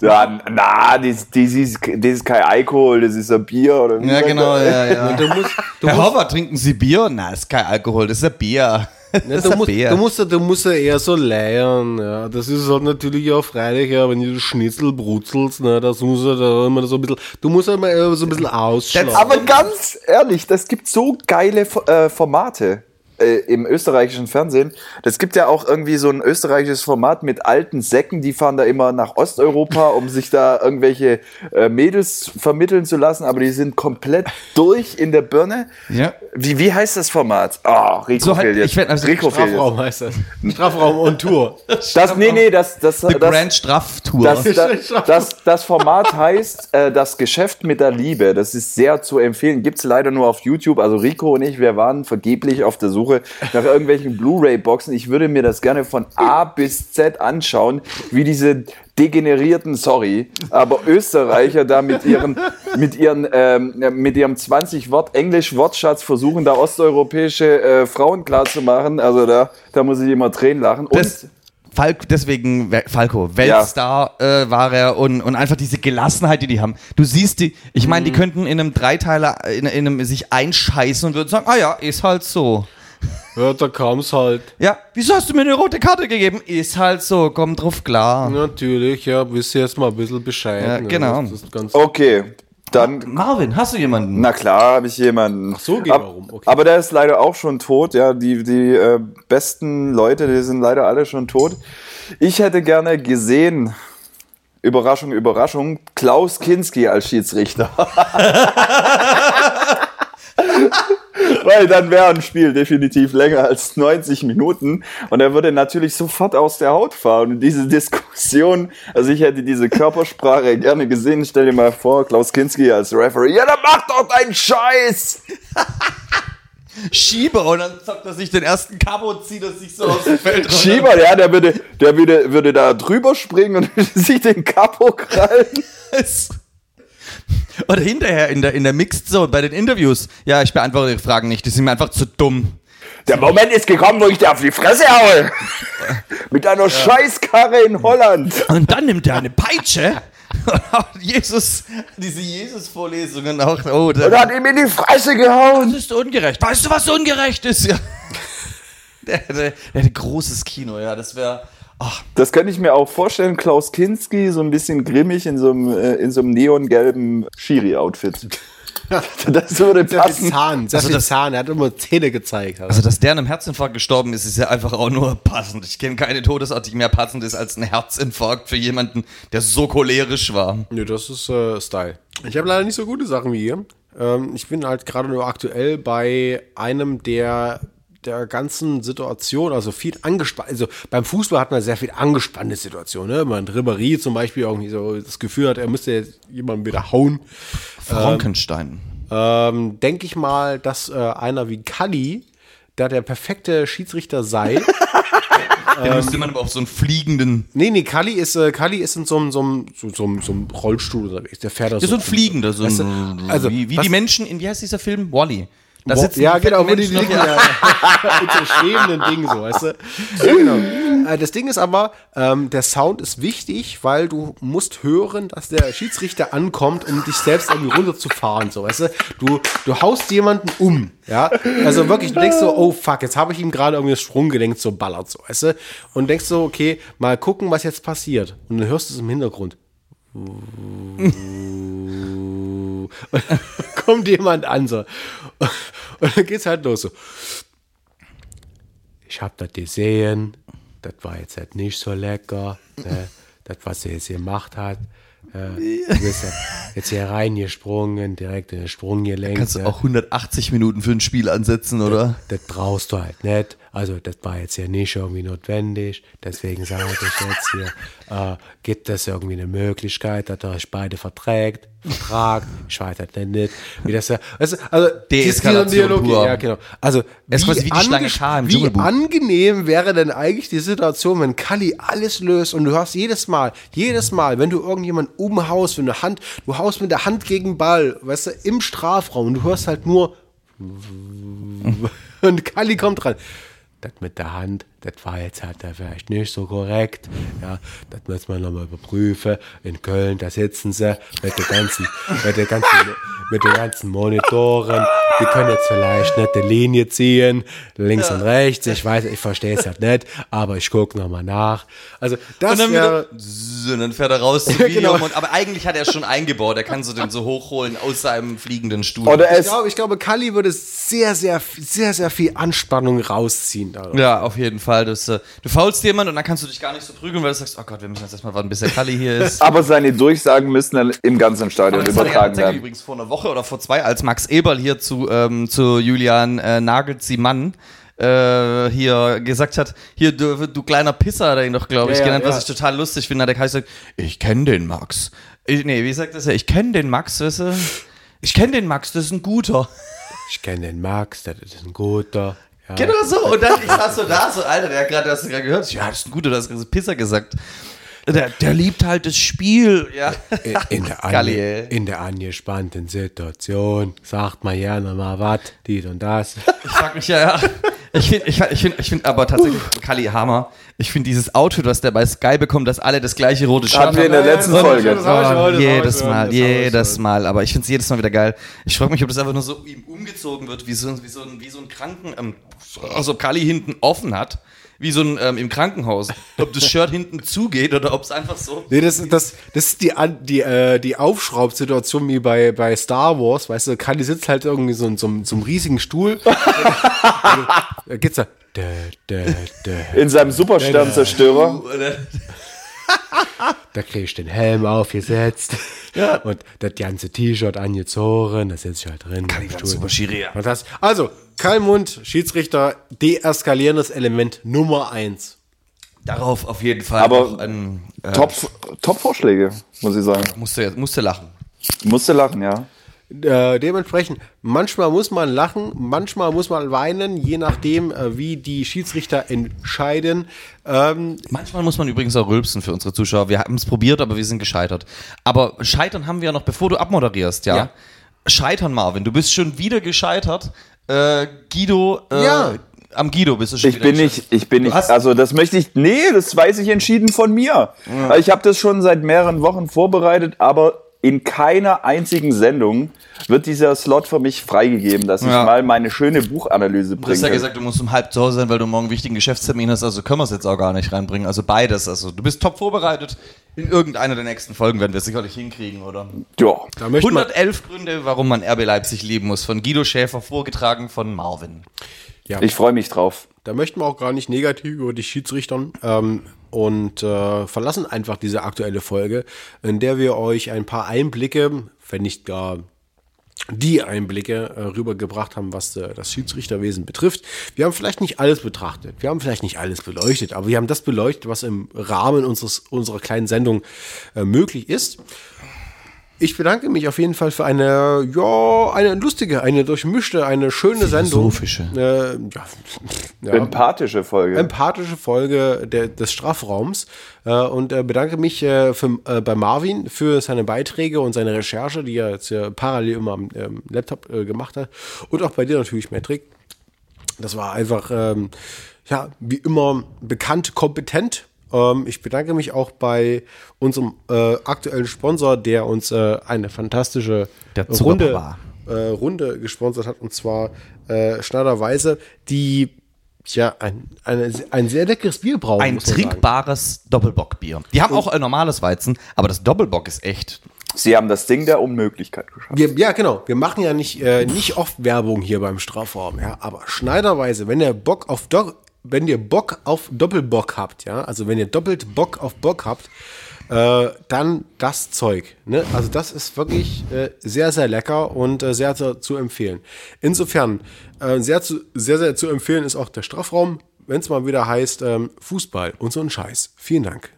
Ja, na, das, das, ist, das ist kein Alkohol, das ist ein Bier. Oder wie ja, genau, ja, ja. du musst, du Herr Horvath, trinken Sie Bier? Na, ist kein Alkohol, das ist ein Bier. Das ist du, ein musst, du, musst, du musst ja eher so leiern. Ja. Das ist halt natürlich auch freilich, ja, wenn du Schnitzel brutzelst, ne, das muss ja da immer so ein bisschen, du musst ja immer eher so ein bisschen ausschlagen. Aber ganz ehrlich, das gibt so geile äh, Formate äh, im österreichischen Fernsehen. Das gibt ja auch irgendwie so ein österreichisches Format mit alten Säcken, die fahren da immer nach Osteuropa, um sich da irgendwelche äh, Mädels vermitteln zu lassen, aber die sind komplett durch in der Birne. Ja. Wie, wie heißt das Format? Ah, Rico So halt- ich werd- also Rico. Strafraum heißt das. Strafraum on Tour. Das, nee, nee, das, das, The das, Grand Straftour. Das, das, das, das Format heißt äh, Das Geschäft mit der Liebe. Das ist sehr zu empfehlen. Gibt's leider nur auf YouTube. Also Rico und ich, wir waren vergeblich auf der Suche nach irgendwelchen Blu-ray-Boxen. Ich würde mir das gerne von A bis Z anschauen, wie diese degenerierten, sorry, aber Österreicher da mit ihren, mit ihren, ähm, mit ihrem 20 Wort Englisch Wortschatz versuchen, da osteuropäische äh, Frauen klar zu machen. Also da, da muss ich immer Tränen lachen. Und Das, Falk, deswegen We- Falco, Weltstar äh, war er und, und einfach diese Gelassenheit, die die haben. Du siehst die, ich meine, die Mhm. könnten in einem Dreiteiler in, in einem sich einscheißen und würden sagen, ah ja, ist halt so. Ja, da kam's halt. Ja, wieso hast du mir eine rote Karte gegeben? Ist halt so, komm drauf klar. Natürlich, ja, wisst ihr jetzt mal ein bisschen Bescheid. Ja, ne? genau. Das ist ganz okay, dann Marvin, hast du jemanden? Na klar, habe ich jemanden. Ach so geht er rum, okay. Aber der ist leider auch schon tot. Ja, die die äh, besten Leute, die sind leider alle schon tot. Ich hätte gerne gesehen. Überraschung, Überraschung, Klaus Kinski als Schiedsrichter. Weil dann wäre ein Spiel definitiv länger als 90 Minuten und er würde natürlich sofort aus der Haut fahren. Und diese Diskussion, also ich hätte diese Körpersprache gerne gesehen. Stell dir mal vor, Klaus Kinski als Referee. Ja, dann mach doch deinen Scheiß! Schieber und dann sagt er sich den ersten Kabo, zieht er sich so aus dem Feld runter. Schieber, ja, der würde, der würde, würde da drüber springen und sich den Kapo krallen. Oder hinterher in der, in der Mixed Zone bei den Interviews. Ja, ich beantworte Ihre Fragen nicht, die sind mir einfach zu dumm. Der Moment ist gekommen, wo ich dir auf die Fresse haue. Mit einer Scheißkarre in Holland. Und dann nimmt er eine Peitsche. Jesus, diese Jesus-Vorlesungen auch. Oh, Und hat ihm in die Fresse gehauen. das ist ungerecht. Weißt du, was ungerecht ist? Ja. Der hätte großes Kino, ja. Das wäre. Das könnte ich mir auch vorstellen, Klaus Kinski so ein bisschen grimmig in so einem, äh, in so einem neongelben Schiri-Outfit. das würde Sehr viel passen. Zahn, sehr Also das- Zahn. Er hat immer Zähne gezeigt. Also, dass der an einem Herzinfarkt gestorben ist, ist ja einfach auch nur passend. Ich kenne keine Todesart, die mehr passend ist als ein Herzinfarkt für jemanden, der so cholerisch war. Nö, das ist äh, Style. Ich habe leider nicht so gute Sachen wie ihr. Ähm, ich bin halt gerade nur aktuell bei einem der der ganzen Situation, also viel angespannt, also beim Fußball hat man sehr viel angespannte Situationen, ne? Man Ribéry zum Beispiel irgendwie so das Gefühl hat, er müsste jetzt jemanden wieder hauen. Frankenstein. Ähm, Denke ich mal, dass äh, einer wie Kalli, der der perfekte Schiedsrichter sei. Den müsste man aber auf so einen fliegenden. nee, nee, Kalli ist, äh, Kalli ist in so einem, so einem, so, so, so einem Rollstuhl unterwegs. Der fährt da Ja, so ein fliegender, so Weißt du, ein, also, wie, wie was- die Menschen in, wie heißt dieser Film? Wally. Da sitzen ja, die genau, wo die liegen ja mit so schwebenden Dingen, so, weißt du? Ja, genau. Äh, Das Ding ist aber, ähm, der Sound ist wichtig, weil du musst hören, dass der Schiedsrichter ankommt, um dich selbst irgendwie runterzufahren, so, weißt du? Du, du haust jemanden um, ja? Also wirklich, du denkst so, oh fuck, jetzt habe ich ihm gerade irgendwie das Sprunggelenk so ballert, so, weißt du? Und denkst so, okay, mal gucken, was jetzt passiert. Und dann hörst du es im Hintergrund. Kommt jemand an, so. Und dann geht's halt los, so. Ich hab das gesehen, das war jetzt halt nicht so lecker, ne? das, was sie jetzt gemacht hat. Du bist ja jetzt hier reingesprungen, direkt in den Sprunggelenk. Kannst du auch 180 Minuten für ein Spiel ansetzen, oder? Das brauchst du halt nicht. Also das war jetzt ja nicht irgendwie notwendig. Deswegen sage ich jetzt hier, äh, gibt es irgendwie eine Möglichkeit, dass ihr euch beide verträgt, vertragt. Ich weiß halt nicht, wie das ja. Also, also Deeskalation. Ja, genau. Also quasi wie K im Wie angenehm wäre denn eigentlich die Situation, wenn Kali alles löst und du hörst jedes Mal, jedes Mal, wenn du irgendjemand umhaust, wenn du Hand, du haust mit der Hand gegen den Ball, weißt du, im Strafraum und du hörst halt nur und Kali kommt dran. Das mit der Hand, das war jetzt halt da vielleicht nicht so korrekt. Ja, das muss man nochmal überprüfen. In Köln, da sitzen sie mit den ganzen, mit den ganzen, mit den ganzen Monitoren. Die können jetzt vielleicht nicht die Linie ziehen, links und rechts. Ich weiß, ich verstehe es halt nicht, aber ich gucke nochmal nach. Also, das Und dann, wäre, wieder, und dann fährt er raus zum Ja, genau. Aber eigentlich hat er schon eingebaut. Er kann so den so hochholen aus seinem fliegenden Stuhl. Oder ich glaube, ich glaube, Kali würde sehr, sehr, sehr, sehr viel Anspannung rausziehen. daraus. Ja, auf jeden Fall. Das, äh, du faulst jemanden und dann kannst du dich gar nicht so prügeln, weil du sagst, oh Gott, wir müssen jetzt erstmal warten, bis der Kalli hier ist. aber seine Durchsagen müssen dann im ganzen Stadion Das hat er ja übertragen werden. übrigens vor einer Woche oder vor zwei, als Max Eberl hier zu, ähm, zu Julian äh, Nagelsmann äh, hier gesagt hat, hier du, du kleiner Pisser hat er ihn doch, glaube ich, Ja, genannt, ja. was ich total lustig finde. Hat der Kai gesagt, ich kenne den Max. Ich, nee, wie sagt das ja? Ich kenne den Max, weißt du? Ich kenne den Max, das ist ein guter. Ich kenne den Max, das ist ein guter. Ja. Genau so. Und dann ich saß so da, so, Alter, der hat gerade, hast du gerade gehört? Ja, das ist ein guter, du hast gerade Pisser gesagt. Der, der liebt halt das Spiel. Ja. In, in, der ey. in der angespannten Situation sagt man gerne mal was, dies und das. Ich frag mich ja, ja. Ich finde ich, ich find, ich find aber tatsächlich Kali Hammer. Ich finde dieses Outfit, was der bei Sky bekommt, dass alle das gleiche rote Shirt Hatten wir in der letzten Folge. Das hab ich Oh, jedes Mal, jedes. Mal. Aber ich finde es jedes Mal wieder geil. Ich frage mich, ob das einfach nur so ihm umgezogen wird, wie so, wie so, ein, wie so ein Kranken, ähm, also ob Kali hinten offen hat, wie so ein ähm, im Krankenhaus. Ob das Shirt hinten zugeht oder ob es einfach so. Nee, das, das, das ist die, An- die, äh, die Aufschraubsituation wie bei, bei Star Wars, weißt du, Kali sitzt halt irgendwie so in so, einem- so einem riesigen Stuhl. da geht's da. Dä, dä. In seinem Supersternzerstörer. Da krieg ich den Helm aufgesetzt und das ganze T-Shirt angezogen, da sitze ich halt drin. im Stuhl. Super Schiri. Und das, also, Kalmund, Schiedsrichter, deeskalierendes Element Nummer eins. Darauf auf jeden Fall. Aber noch ein, äh, Top, Top-Vorschläge, muss ich sagen. Musste, musste lachen. Musste lachen, ja. Äh, dementsprechend, manchmal muss man lachen, manchmal muss man weinen, je nachdem, äh, wie die Schiedsrichter entscheiden. Ähm, Manchmal muss man übrigens auch rülpsen für unsere Zuschauer. Wir haben es probiert, aber wir sind gescheitert. Aber scheitern haben wir ja noch, bevor du abmoderierst, ja? Ja. Scheitern, Marvin. Du bist schon wieder gescheitert. Äh, Guido, äh, Ja. am Guido bist du schon Ich bin nicht, ich bin nicht, also das möchte ich, nee, das weiß ich entschieden von mir. Ich habe das schon seit mehreren Wochen vorbereitet, aber in keiner einzigen Sendung wird dieser Slot für mich freigegeben, dass ich Ja. mal meine schöne Buchanalyse Du hast ja bringe. gesagt, du musst um halb zu Hause sein, weil du morgen einen wichtigen Geschäftstermin hast, also können wir es jetzt auch gar nicht reinbringen. Also beides. Also du bist top vorbereitet. In irgendeiner der nächsten Folgen werden wir es sicherlich hinkriegen, oder? ja. Da möchte man, 111 Gründe, warum man RB Leipzig lieben muss. Von Guido Schäfer, vorgetragen von Marvin. Ich freue mich drauf. Da möchten wir auch gar nicht negativ über die Schiedsrichtern ähm, und äh, verlassen einfach diese aktuelle Folge, in der wir euch ein paar Einblicke, wenn nicht gar die Einblicke äh, rübergebracht haben, was äh, das Schiedsrichterwesen betrifft. Wir haben vielleicht nicht alles betrachtet, wir haben vielleicht nicht alles beleuchtet, aber wir haben das beleuchtet, was im Rahmen unseres, unserer kleinen Sendung äh, möglich ist. Ich bedanke mich auf jeden Fall für eine, ja, eine lustige, eine durchmischte, eine schöne Sendung. Philosophische. Äh, ja, ja, Empathische Folge. empathische Folge der, des Strafraums äh, und äh, bedanke mich äh, für, äh, bei Marvin für seine Beiträge und seine Recherche, die er jetzt äh, parallel immer am ähm, Laptop äh, gemacht hat und auch bei dir natürlich, Metric. Das war einfach, ähm, ja, wie immer bekannt, kompetent. Ähm, ich bedanke mich auch bei unserem äh, aktuellen Sponsor, der uns äh, eine fantastische Der Runde, äh, Runde gesponsert hat, und zwar äh, Schneiderweise, die ja ein, eine, ein sehr leckeres Bier brauen. Ein man sagen. trinkbares Doppelbockbier. Die haben auch ein normales Weizen, aber das Doppelbock ist echt. Sie haben das Ding der Unmöglichkeit geschafft. Wir, ja, genau. Wir machen ja nicht, äh, nicht oft Werbung hier beim Strafraum, ja. Aber Schneiderweise, wenn ihr Bock auf Do wenn ihr Bock auf Doppelbock habt, ja, also wenn ihr doppelt Bock auf Bock habt, äh, dann das Zeug. Ne? Also das ist wirklich äh, sehr, sehr lecker und äh, sehr zu, zu empfehlen. Insofern, äh, sehr, zu, sehr, sehr zu empfehlen ist auch der Strafraum, wenn es mal wieder heißt, ähm, Fußball und so ein Scheiß. Vielen Dank.